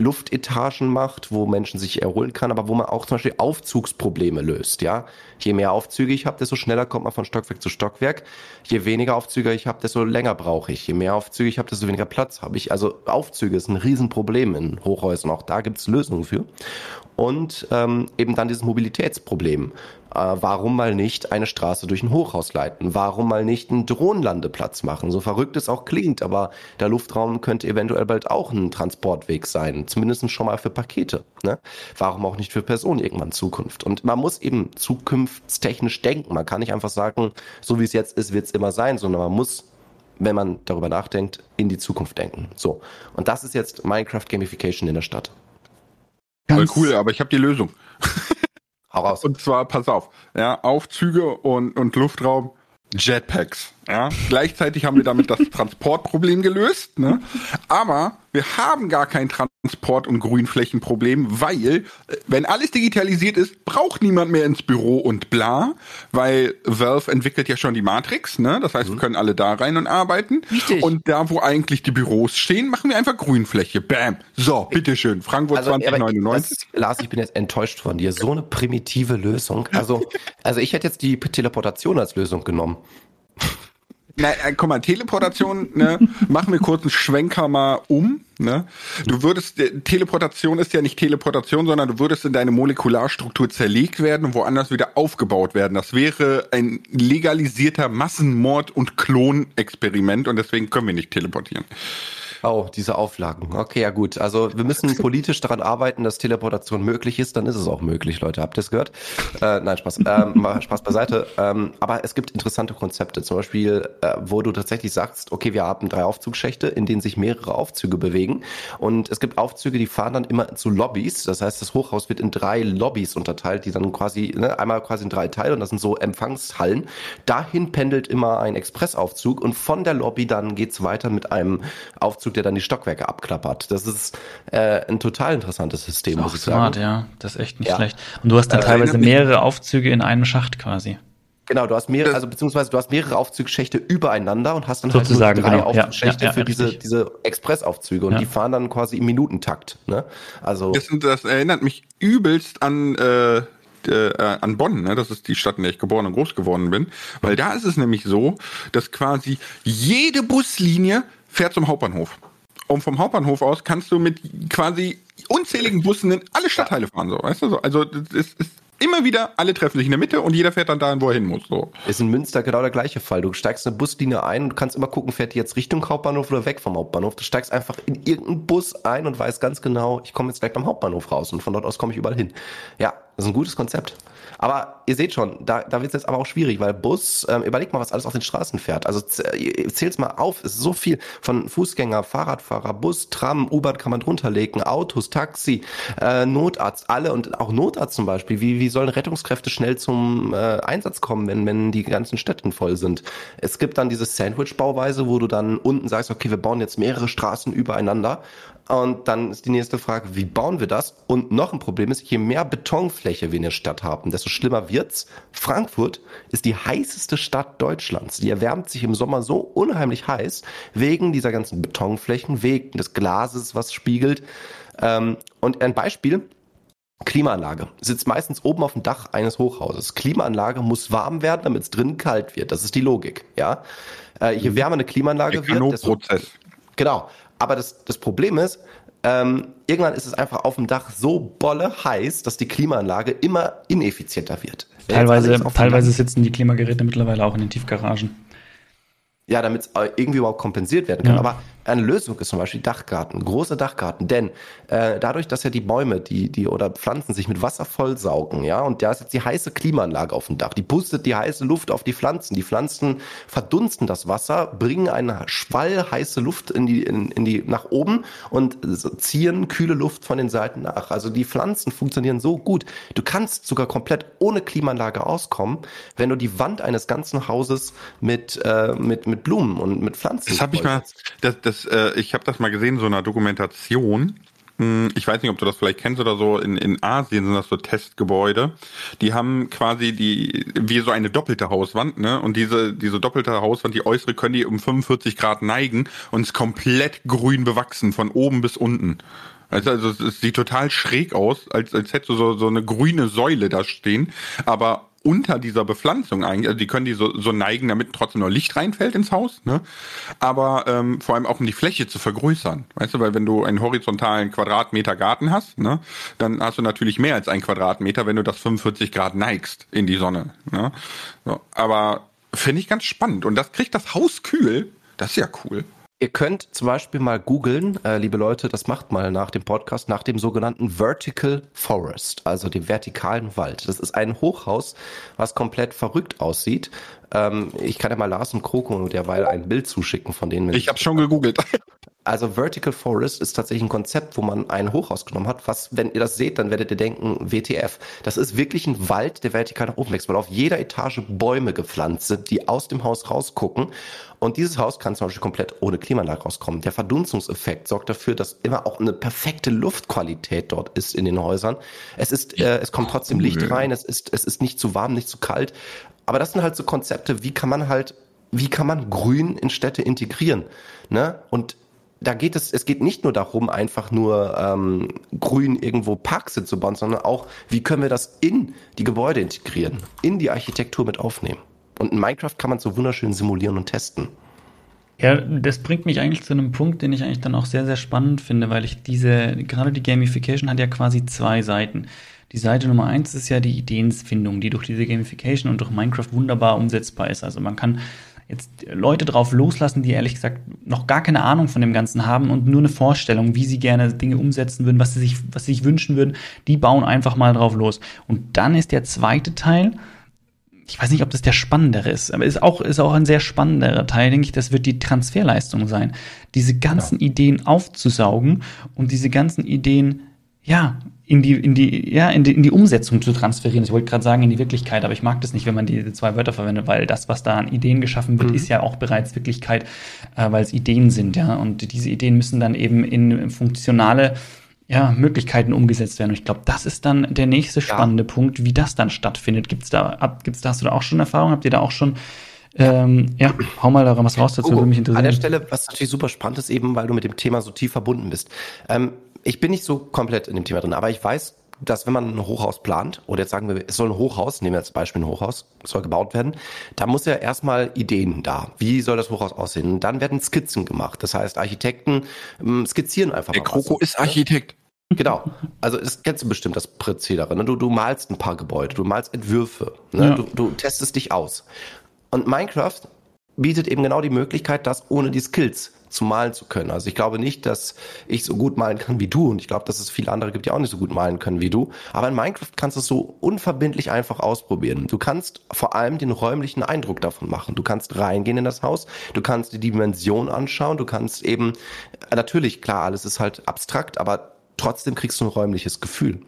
Luftetagen macht, wo Menschen sich erholen kann, aber wo man auch zum Beispiel Aufzugsprobleme löst. Ja, je mehr Aufzüge ich habe, desto schneller kommt man von Stockwerk zu Stockwerk. Je weniger Aufzüge ich habe, desto länger brauche ich. Je mehr Aufzüge ich habe, desto weniger Platz habe ich. Also Aufzüge ist ein Riesenproblem in Hochhäusern. Auch da gibt es Lösungen für. Und ähm, eben dann dieses Mobilitätsproblem. Äh, warum mal nicht eine Straße durch ein Hochhaus leiten? Warum mal nicht einen Drohnenlandeplatz machen? So verrückt es auch klingt, aber der Luftraum könnte eventuell bald auch ein Transportweg sein, zumindest schon mal für Pakete. Ne? Warum auch nicht für Personen irgendwann Zukunft? Und man muss eben zukunftstechnisch denken. Man kann nicht einfach sagen, so wie es jetzt ist, wird es immer sein, sondern man muss wenn man darüber nachdenkt, in die Zukunft denken. So. Und das ist jetzt Minecraft Gamification in der Stadt. Voll cool, aber ich habe die Lösung. <laughs> Hau raus. Und zwar, pass auf, ja, Aufzüge und, und Luftraum, Jetpacks. Ja, gleichzeitig haben wir damit das <laughs> Transportproblem gelöst. Ne? Aber wir haben gar kein Transport- und Grünflächenproblem, weil, äh, wenn alles digitalisiert ist, braucht niemand mehr ins Büro und bla, weil Valve entwickelt ja schon die Matrix, ne? Das heißt, mhm. wir können alle da rein und arbeiten. Richtig. Und da, wo eigentlich die Büros stehen, machen wir einfach Grünfläche. Bam. So, bitteschön. Frankfurt also, 2099. Das, Lars, ich bin jetzt enttäuscht von dir. So eine primitive Lösung. Also, <laughs> also ich hätte jetzt die Teleportation als Lösung genommen. Na, äh, guck mal, Teleportation, ne, machen wir kurz einen Schwenker mal um, Ne? Du würdest, Teleportation ist ja nicht Teleportation, sondern du würdest in deine Molekularstruktur zerlegt werden und woanders wieder aufgebaut werden. Das wäre ein legalisierter Massenmord- und Klonexperiment und deswegen können wir nicht teleportieren. Oh, diese Auflagen. Okay, ja gut. Also wir müssen politisch daran arbeiten, dass Teleportation möglich ist. Dann ist es auch möglich, Leute. Habt ihr es gehört? Äh, nein, Spaß. Ähm, Spaß beiseite. Ähm, aber es gibt interessante Konzepte. Zum Beispiel, äh, wo du tatsächlich sagst, okay, wir haben drei Aufzugschächte, in denen sich mehrere Aufzüge bewegen. Und es gibt Aufzüge, die fahren dann immer zu Lobbys. Das heißt, das Hochhaus wird in drei Lobbys unterteilt, die dann quasi, ne, einmal quasi in drei Teile und das sind so Empfangshallen. Dahin pendelt immer ein Expressaufzug und von der Lobby dann geht's weiter mit einem Aufzug Aufzug, der dann die Stockwerke abklappert. Das ist äh, ein total interessantes System, muss ich smart, sagen. ja. Das ist echt nicht Ja. schlecht. Und du hast dann Äh, teilweise mehrere Aufzüge in einem Schacht quasi. Genau, du hast mehrere, Das- also beziehungsweise du hast mehrere Aufzugsschächte übereinander und hast dann Sozusagen, halt nur drei genau. Ja, Aufzugsschächte ja, ja, für diese, richtig. diese Expressaufzüge und Ja. die fahren dann quasi im Minutentakt. Ne? Also Das, das erinnert mich übelst an, äh, äh, an Bonn, ne? das ist die Stadt, in der ich geboren und groß geworden bin, weil da ist es nämlich so, dass quasi jede Buslinie fährt zum Hauptbahnhof. Und vom Hauptbahnhof aus kannst du mit quasi unzähligen Bussen in alle Stadtteile fahren, so, weißt du, so. Also, das ist, immer wieder, alle treffen sich in der Mitte und jeder fährt dann dahin, wo er hin muss, so. ist in Münster genau der gleiche Fall. Du steigst eine Buslinie ein und kannst immer gucken, fährt die jetzt Richtung Hauptbahnhof oder weg vom Hauptbahnhof. Du steigst einfach in irgendeinen Bus ein und weißt ganz genau, ich komme jetzt direkt am Hauptbahnhof raus und von dort aus komme ich überall hin. Ja, das ist ein gutes Konzept. Aber ihr seht schon, da, da wird es jetzt aber auch schwierig, weil Bus, ähm, überlegt mal, was alles auf den Straßen fährt. Also z- ihr zählt's mal auf, es ist so viel von Fußgänger, Fahrradfahrer, Bus, Tram, U-Bahn kann man drunter legen, Autos, Taxi, äh, Notarzt, alle und auch Notarzt zum Beispiel. Wie, wie sollen Rettungskräfte schnell zum äh, Einsatz kommen, wenn, wenn die ganzen Städten voll sind? Es gibt dann diese Sandwich-Bauweise, wo du dann unten sagst, okay, wir bauen jetzt mehrere Straßen übereinander. Und dann ist die nächste Frage, wie bauen wir das? Und noch ein Problem ist, je mehr Betonfläche wir in der Stadt haben, desto schlimmer wird's. Frankfurt ist die heißeste Stadt Deutschlands. Die erwärmt sich im Sommer so unheimlich heiß, wegen dieser ganzen Betonflächen, wegen des Glases, was spiegelt. Ähm, und ein Beispiel, Klimaanlage sitzt meistens oben auf dem Dach eines Hochhauses. Klimaanlage muss warm werden, damit es drinnen kalt wird. Das ist die Logik, ja. Äh, je wärmer eine Klimaanlage Der wird, desto. Genau. Aber das, das Problem ist, ähm, irgendwann ist es einfach auf dem Dach so bolle heiß, dass die Klimaanlage immer ineffizienter wird. Wenn Teilweise, teilweise sitzen die Klimageräte mittlerweile auch in den Tiefgaragen. Ja, damit es irgendwie überhaupt kompensiert werden kann. Ja. Aber eine Lösung ist zum Beispiel Dachgarten, große Dachgarten. Denn äh, dadurch, dass ja die Bäume, die, die oder Pflanzen sich mit Wasser vollsaugen, ja, und da ist jetzt die heiße Klimaanlage auf dem Dach, die pustet die heiße Luft auf die Pflanzen. Die Pflanzen verdunsten das Wasser, bringen eine Schwall heiße Luft in die, in, in die nach oben und ziehen kühle Luft von den Seiten nach. Also die Pflanzen funktionieren so gut. Du kannst sogar komplett ohne Klimaanlage auskommen, wenn du die Wand eines ganzen Hauses mit, äh, mit, mit Blumen und mit Pflanzen Das habe ich mal, vollsetzt. das, das, äh, ich habe das mal gesehen, so einer Dokumentation. Hm, Ich weiß nicht, ob du das vielleicht kennst oder so. In, in Asien sind das so Testgebäude. Die haben quasi die, wie so eine doppelte Hauswand, ne? Und diese, diese doppelte Hauswand, die äußere, können die um 45 Grad neigen und ist komplett grün bewachsen, von oben bis unten. Also, also es, es sieht total schräg aus, als, als hättest du so, so eine grüne Säule da stehen. Aber unter dieser Bepflanzung eigentlich, also die können die so, so neigen, damit trotzdem noch Licht reinfällt ins Haus, ne? Aber ähm, vor allem auch um die Fläche zu vergrößern. Weißt du, weil wenn du einen horizontalen Quadratmeter Garten hast, ne, dann hast du natürlich mehr als ein Quadratmeter, wenn du das 45 Grad neigst in die Sonne. Ne? So, aber finde ich ganz spannend. Und das kriegt das Haus kühl. Das ist ja cool. Ihr könnt zum Beispiel mal googeln, äh, liebe Leute, das macht mal nach dem Podcast, nach dem sogenannten Vertical Forest, also dem vertikalen Wald. Das ist ein Hochhaus, was komplett verrückt aussieht. Ähm, ich kann ja mal Lars und Kroko derweil ein Bild zuschicken von denen. Ich habe schon gegoogelt. <laughs> Also Vertical Forest ist tatsächlich ein Konzept, wo man ein Hochhaus genommen hat, was, wenn ihr das seht, dann werdet ihr denken, WTF. Das ist wirklich ein Wald, der vertikal nach oben wächst, weil auf jeder Etage Bäume gepflanzt sind, die aus dem Haus rausgucken. Und dieses Haus kann zum Beispiel komplett ohne Klimaanlage rauskommen. Der Verdunstungseffekt sorgt dafür, dass immer auch eine perfekte Luftqualität dort ist in den Häusern. Es ist, äh, es kommt trotzdem Licht rein, es ist, es ist nicht zu warm, nicht zu kalt. Aber das sind halt so Konzepte, wie kann man halt, wie kann man Grün in Städte integrieren? Ne? Und da geht es, es geht nicht nur darum, einfach nur ähm, grün irgendwo Parks zu bauen, sondern auch, wie können wir das in die Gebäude integrieren, in die Architektur mit aufnehmen. Und in Minecraft kann man es so wunderschön simulieren und testen. Ja, das bringt mich eigentlich zu einem Punkt, den ich eigentlich dann auch sehr, sehr spannend finde, weil ich diese, gerade die Gamification hat ja quasi zwei Seiten. Die Seite Nummer eins ist ja die Ideenfindung, die durch diese Gamification und durch Minecraft wunderbar umsetzbar ist. Also man kann jetzt Leute drauf loslassen, die ehrlich gesagt noch gar keine Ahnung von dem Ganzen haben und nur eine Vorstellung, wie sie gerne Dinge umsetzen würden, was sie sich, was sie sich wünschen würden, die bauen einfach mal drauf los. Und dann ist der zweite Teil, ich weiß nicht, ob das der spannendere ist, aber ist auch, ist auch ein sehr spannenderer Teil, denke ich, das wird die Transferleistung sein. Diese ganzen ja. Ideen aufzusaugen und diese ganzen Ideen, ja, in die, in die, ja, in die, in die Umsetzung zu transferieren. Ich wollte gerade sagen, in die Wirklichkeit, aber ich mag das nicht, wenn man diese zwei Wörter verwendet, weil das, was da an Ideen geschaffen wird, mhm. ist ja auch bereits Wirklichkeit, äh, weil es Ideen sind, ja. Und diese Ideen müssen dann eben in funktionale ja, Möglichkeiten umgesetzt werden. Und ich glaube, das ist dann der nächste spannende ja. Punkt, wie das dann stattfindet. Gibt's da, ab, gibt's da, hast du da auch schon Erfahrung? Habt ihr da auch schon ähm, ja, hau mal da was raus dazu, würde mich interessieren. An der Stelle, was natürlich super spannend ist, eben weil du mit dem Thema so tief verbunden bist. Ähm, ich bin nicht so komplett in dem Thema drin, aber ich weiß, dass wenn man ein Hochhaus plant, oder jetzt sagen wir, es soll ein Hochhaus, nehmen wir als Beispiel ein Hochhaus, soll gebaut werden, da muss ja erstmal Ideen da. Wie soll das Hochhaus aussehen? Und dann werden Skizzen gemacht. Das heißt, Architekten ähm, skizzieren einfach Der mal. Der Kroko ist Architekt. Genau. Also das kennst du bestimmt das Prozedere. Ne? Du, du malst ein paar Gebäude, du malst Entwürfe, ne? Ja. du, du testest dich aus. Und Minecraft bietet eben genau die Möglichkeit, das ohne die Skills zu malen zu können. Also ich glaube nicht, dass ich so gut malen kann wie du und ich glaube, dass es viele andere gibt, die auch nicht so gut malen können wie du. Aber in Minecraft kannst du es so unverbindlich einfach ausprobieren. Du kannst vor allem den räumlichen Eindruck davon machen. Du kannst reingehen in das Haus, du kannst die Dimension anschauen, du kannst eben, natürlich, klar, alles ist halt abstrakt, aber trotzdem kriegst du ein räumliches Gefühl.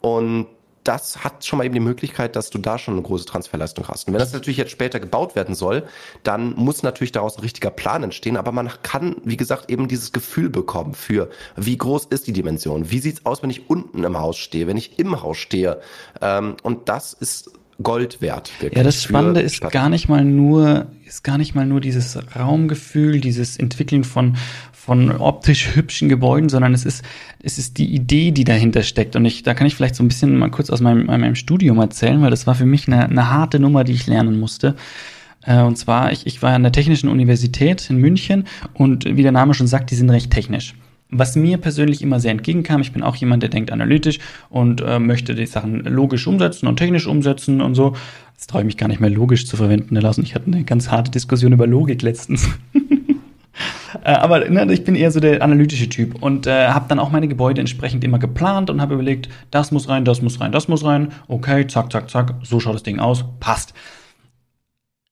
Und das hat schon mal eben die Möglichkeit, dass du da schon eine große Transferleistung hast. Und wenn das natürlich jetzt später gebaut werden soll, dann muss natürlich daraus ein richtiger Plan entstehen. Aber man kann, wie gesagt, eben dieses Gefühl bekommen für, wie groß ist die Dimension? Wie sieht's aus, wenn ich unten im Haus stehe, wenn ich im Haus stehe? Ähm, und das ist Gold wert. Ja, das Spannende ist gar nicht mal nur, ist gar nicht mal nur dieses Raumgefühl, dieses Entwickeln von, von optisch hübschen Gebäuden, sondern es ist, es ist die Idee, die dahinter steckt. Und ich, da kann ich vielleicht so ein bisschen mal kurz aus meinem, meinem Studium erzählen, weil das war für mich eine, eine harte Nummer, die ich lernen musste. Äh, und zwar, ich, ich war an der Technischen Universität in München und wie der Name schon sagt, die sind recht technisch. Was mir persönlich immer sehr entgegenkam, ich bin auch jemand, der denkt analytisch und äh, möchte die Sachen logisch umsetzen und technisch umsetzen und so. Jetzt traue ich mich gar nicht mehr logisch zu verwenden lassen. Ich hatte eine ganz harte Diskussion über Logik letztens. <laughs> Äh, aber ne, ich bin eher so der analytische Typ und äh, habe dann auch meine Gebäude entsprechend immer geplant und habe überlegt, das muss rein, das muss rein, das muss rein. Okay, zack, zack, zack, so schaut das Ding aus, passt.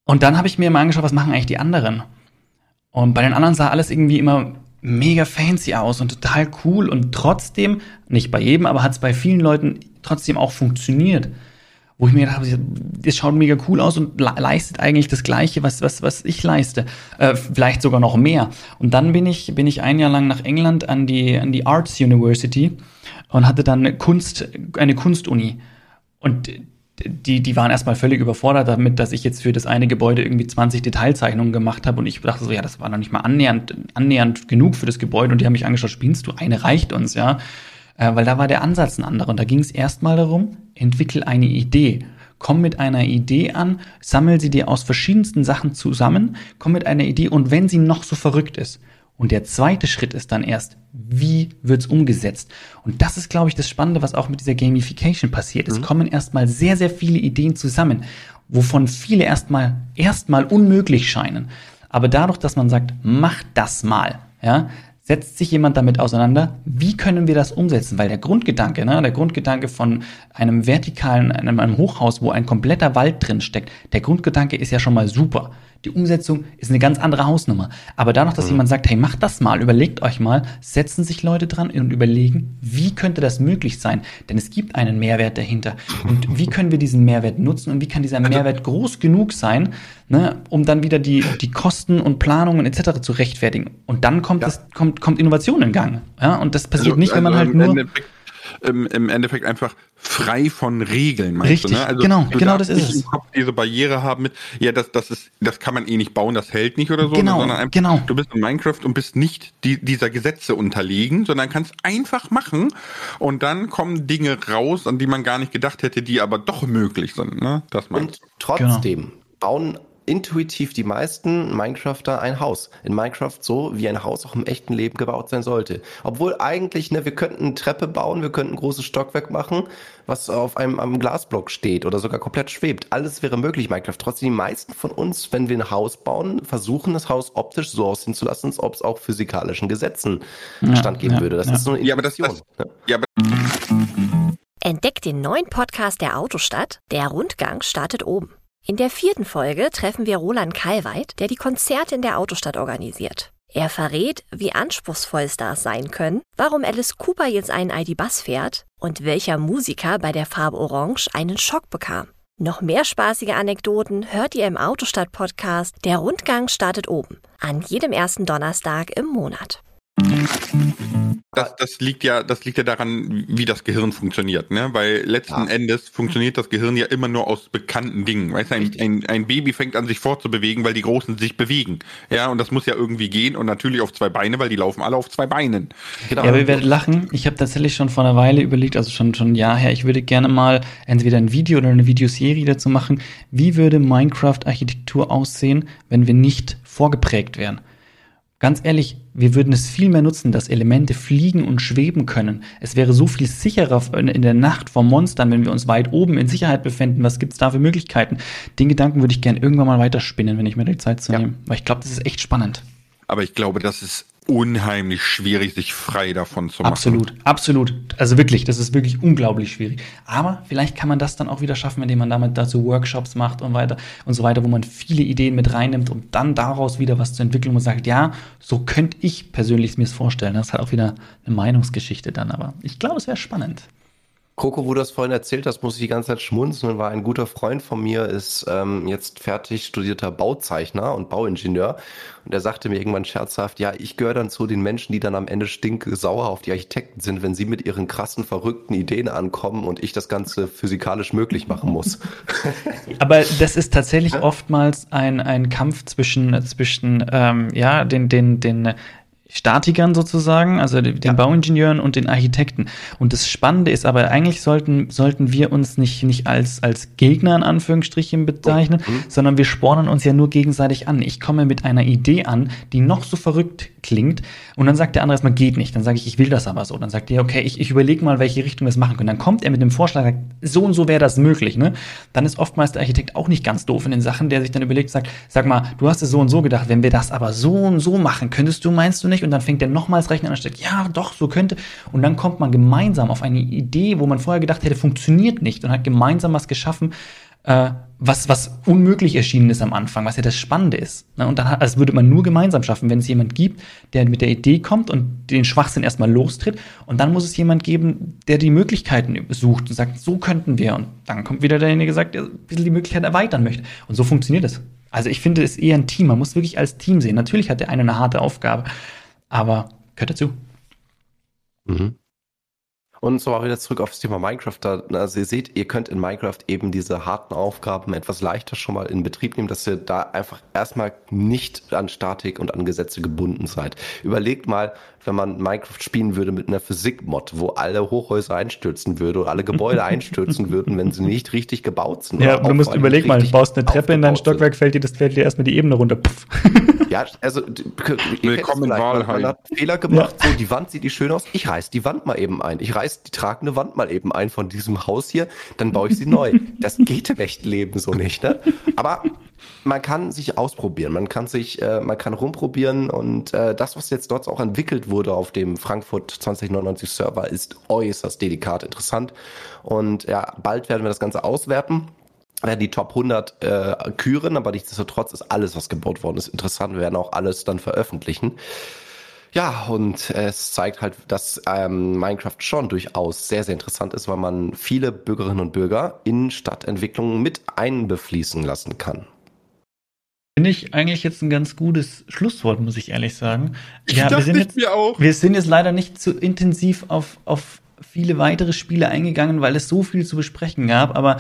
Und dann habe ich mir mal angeschaut, was machen eigentlich die anderen? Und bei den anderen sah alles irgendwie immer mega fancy aus und total cool und trotzdem, nicht bei jedem, aber hat es bei vielen Leuten trotzdem auch funktioniert. Wo ich mir gedacht habe, das schaut mega cool aus und leistet eigentlich das Gleiche, was, was, was ich leiste. Äh, vielleicht sogar noch mehr. Und dann bin ich, bin ich ein Jahr lang nach England an die, an die Arts University und hatte dann Kunst, eine Kunstuni. Und die, die waren erstmal völlig überfordert damit, dass ich jetzt für das eine Gebäude irgendwie 20 Detailzeichnungen gemacht habe und ich dachte so, ja, das war noch nicht mal annähernd, annähernd genug für das Gebäude und die haben mich angeschaut, spielst du, eine reicht uns, ja. Äh, weil da war der Ansatz ein anderer und da ging es erstmal darum, entwickel eine Idee. Komm mit einer Idee an, sammel sie dir aus verschiedensten Sachen zusammen, komm mit einer Idee und wenn sie noch so verrückt ist, und der zweite Schritt ist dann erst, wie wird's umgesetzt? Und das ist, glaube ich, das Spannende, was auch mit dieser Gamification passiert. Mhm. Es kommen erstmal sehr, sehr viele Ideen zusammen, wovon viele erstmal, erstmal unmöglich scheinen. Aber dadurch, dass man sagt, mach das mal, ja, setzt sich jemand damit auseinander, wie können wir das umsetzen? Weil der Grundgedanke, ne, der Grundgedanke von einem vertikalen, einem, einem Hochhaus, wo ein kompletter Wald drin steckt, der Grundgedanke ist ja schon mal super. Die Umsetzung ist eine ganz andere Hausnummer. Aber dadurch, dass mhm. jemand sagt, hey, macht das mal, überlegt euch mal, setzen sich Leute dran und überlegen, wie könnte das möglich sein? Denn es gibt einen Mehrwert dahinter. Und wie können wir diesen Mehrwert nutzen und wie kann dieser also Mehrwert groß genug sein, ne, um dann wieder die, die Kosten und Planungen etc. zu rechtfertigen? Und dann kommt, ja. das, kommt, kommt Innovation in Gang. Ja? Und das passiert also, nicht, wenn man also halt nur im, im Endeffekt einfach frei von Regeln, meinst Richtig, du, ne? Also genau, genau das ist es. Diese Barriere haben mit, ja, das, das ist, das kann man eh nicht bauen, das hält nicht oder so, genau, sondern einfach, genau. du bist in Minecraft und bist nicht die, dieser Gesetze unterlegen, sondern kannst einfach machen und dann kommen Dinge raus, an die man gar nicht gedacht hätte, die aber doch möglich sind, ne? Das meinst Und trotzdem genau. bauen intuitiv die meisten Minecrafter ein Haus. In Minecraft so, wie ein Haus auch im echten Leben gebaut sein sollte. Obwohl eigentlich, ne, wir könnten eine Treppe bauen, wir könnten ein großes Stockwerk machen, was auf einem, einem Glasblock steht oder sogar komplett schwebt. Alles wäre möglich, Minecraft. Trotzdem die meisten von uns, wenn wir ein Haus bauen, versuchen das Haus optisch so aussehen zu lassen, als ob es auch physikalischen Gesetzen ja, standgeben ja, würde. Das ja. ist so eine Intuition. Ja, aber das, das, ja, aber Entdeckt den neuen Podcast der Autostadt. Der Rundgang startet oben. In der vierten Folge treffen wir Roland Kalweit, der die Konzerte in der Autostadt organisiert. Er verrät, wie anspruchsvoll Stars sein können, warum Alice Cooper jetzt einen ID-Bus fährt und welcher Musiker bei der Farbe Orange einen Schock bekam. Noch mehr spaßige Anekdoten hört ihr im Autostadt-Podcast Der Rundgang startet oben, an jedem ersten Donnerstag im Monat. Das, das liegt ja, das liegt ja daran, wie das Gehirn funktioniert, ne? Weil letzten ja. Endes funktioniert das Gehirn ja immer nur aus bekannten Dingen. Weißt du, ein, ein, ein, Baby fängt an, sich fortzubewegen, weil die Großen sich bewegen. Ja, und das muss ja irgendwie gehen und natürlich auf zwei Beine, weil die laufen alle auf zwei Beinen. Genau. Ja, aber ihr werdet lachen. Ich habe tatsächlich schon vor einer Weile überlegt, also schon, schon ein Jahr her, ich würde gerne mal entweder ein Video oder eine Videoserie dazu machen. Wie würde Minecraft-Architektur aussehen, wenn wir nicht vorgeprägt wären? Ganz ehrlich, wir würden es viel mehr nutzen, dass Elemente fliegen und schweben können. Es wäre so viel sicherer in der Nacht vor Monstern, wenn wir uns weit oben in Sicherheit befinden. Was gibt's da für Möglichkeiten? Den Gedanken würde ich gerne irgendwann mal weiterspinnen, wenn ich mir die Zeit zu ja. nehme. Weil ich glaube, das ist echt spannend. Aber ich glaube, das ist unheimlich schwierig, sich frei davon zu machen. Absolut, absolut. Also wirklich, das ist wirklich unglaublich schwierig. Aber vielleicht kann man das dann auch wieder schaffen, indem man damit dazu Workshops macht und weiter und so weiter, wo man viele Ideen mit reinnimmt, um dann daraus wieder was zu entwickeln und sagt, ja, so könnte ich persönlich mir es vorstellen. Das ist halt auch wieder eine Meinungsgeschichte dann, aber ich glaube, es wäre spannend. Coco, wo du das vorhin erzählt hast, muss ich die ganze Zeit schmunzeln, weil ein guter Freund von mir ist ähm, jetzt fertig studierter Bauzeichner und Bauingenieur. Und er sagte mir irgendwann scherzhaft, ja, ich gehöre dann zu den Menschen, die dann am Ende stinksauer auf die Architekten sind, wenn sie mit ihren krassen, verrückten Ideen ankommen und ich das Ganze physikalisch möglich machen muss. <laughs> Aber das ist tatsächlich oftmals ein, ein Kampf zwischen, zwischen ähm, ja, den, den, den Statikern sozusagen, also den ja. Bauingenieuren und den Architekten. Und das Spannende ist aber, eigentlich sollten, sollten wir uns nicht, nicht als, als Gegner in Anführungsstrichen bezeichnen, mhm. sondern wir spornen uns ja nur gegenseitig an. Ich komme mit einer Idee an, die noch so verrückt klingt und dann sagt der andere erstmal, geht nicht. Dann sage ich, ich will das aber so. Dann sagt er, okay, ich, ich überlege mal, welche Richtung wir es machen können. Dann kommt er mit dem Vorschlag, sagt, so und so wäre das möglich. Ne? Dann ist oftmals der Architekt auch nicht ganz doof in den Sachen, der sich dann überlegt, sagt, sag mal, du hast es so und so gedacht, wenn wir das aber so und so machen, könntest du, meinst du nicht? Und dann fängt er nochmals rechnen an und sagt, ja, doch, so könnte. Und dann kommt man gemeinsam auf eine Idee, wo man vorher gedacht hätte, funktioniert nicht und hat gemeinsam was geschaffen, äh, was, was unmöglich erschienen ist am Anfang, was ja das Spannende ist. Ne? Und dann das würde man nur gemeinsam schaffen, wenn es jemand gibt, der mit der Idee kommt und den Schwachsinn erstmal lostritt. Und dann muss es jemand geben, der die Möglichkeiten sucht und sagt, so könnten wir. Und dann kommt wieder derjenige, der sagt, der ein bisschen die Möglichkeit erweitern möchte. Und so funktioniert es. Also ich finde es eher ein Team. Man muss wirklich als Team sehen. Natürlich hat der eine eine harte Aufgabe, aber gehört dazu. Mhm. Und so auch wieder zurück auf das Thema Minecraft. Da, also ihr seht, ihr könnt in Minecraft eben diese harten Aufgaben etwas leichter schon mal in Betrieb nehmen, dass ihr da einfach erstmal nicht an Statik und an Gesetze gebunden seid. Überlegt mal, wenn man Minecraft spielen würde mit einer Physik-Mod, wo alle Hochhäuser einstürzen würde oder alle Gebäude <laughs> einstürzen würden, wenn sie nicht richtig gebaut sind. Ja, du musst überlegen mal, du baust eine Treppe in dein Stockwerk, fällt dir das fällt dir erstmal die Ebene runter. Puff. <laughs> Ja, also willkommen in Wahlheim. Man, man hat Fehler gemacht, ja. so die Wand sieht die schön aus. Ich reiß die Wand mal eben ein. Ich reiß die tragende Wand mal eben ein von diesem Haus hier, dann baue ich sie neu. <laughs> Das geht im echten Leben so nicht, ne? Aber man kann sich ausprobieren, man kann sich, äh, man kann rumprobieren und äh, das, was jetzt dort auch entwickelt wurde auf dem Frankfurt 2099 Server, ist äußerst delikat interessant und ja, bald werden wir das Ganze auswerten werden die Top 100 äh, küren, aber nichtsdestotrotz ist alles, was gebaut worden ist, interessant. Wir werden auch alles dann veröffentlichen. Ja, und es zeigt halt, dass ähm, Minecraft schon durchaus sehr, sehr interessant ist, weil man viele Bürgerinnen und Bürger in Stadtentwicklungen mit einbefließen lassen kann. Finde ich eigentlich jetzt ein ganz gutes Schlusswort, muss ich ehrlich sagen. Ja, wir sind jetzt, mir auch. Wir sind jetzt leider nicht zu intensiv auf, auf viele weitere Spiele eingegangen, weil es so viel zu besprechen gab, aber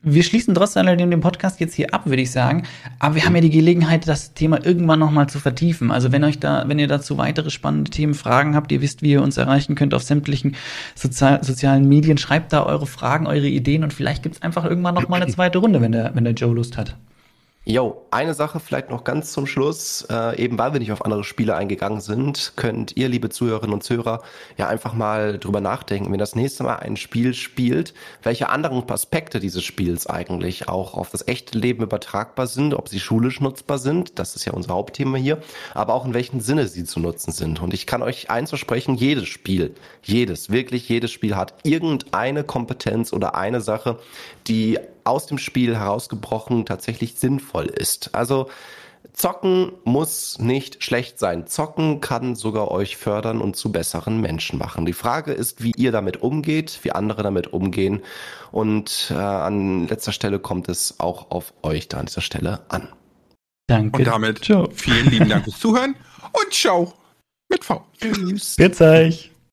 wir schließen trotzdem den Podcast jetzt hier ab, würde ich sagen. Aber wir haben ja die Gelegenheit, das Thema irgendwann nochmal zu vertiefen. Also wenn euch da, wenn ihr dazu weitere spannende Themen, Fragen habt, ihr wisst, wie ihr uns erreichen könnt auf sämtlichen Sozial sozialen Medien, schreibt da eure Fragen, eure Ideen und vielleicht gibt's einfach irgendwann nochmal eine <clears throat> zweite Runde, wenn der, wenn der Joe Lust hat. Jo, eine Sache vielleicht noch ganz zum Schluss. Äh, eben weil wir nicht auf andere Spiele eingegangen sind, könnt ihr, liebe Zuhörerinnen und Zuhörer, ja einfach mal drüber nachdenken, wenn das nächste Mal ein Spiel spielt, welche anderen Aspekte dieses Spiels eigentlich auch auf das echte Leben übertragbar sind, ob sie schulisch nutzbar sind, das ist ja unser Hauptthema hier, aber auch in welchen Sinne sie zu nutzen sind. Und ich kann euch einzusprechen, jedes Spiel, jedes, wirklich jedes Spiel hat irgendeine Kompetenz oder eine Sache, die aus dem Spiel herausgebrochen tatsächlich sinnvoll ist. Also Zocken muss nicht schlecht sein. Zocken kann sogar euch fördern und zu besseren Menschen machen. Die Frage ist, wie ihr damit umgeht, wie andere damit umgehen. Und äh, an letzter Stelle kommt es auch auf euch da an dieser Stelle an. Danke. Und damit ciao. vielen lieben Dank <laughs> fürs Zuhören und ciao mit V. Tschüss. Bis euch.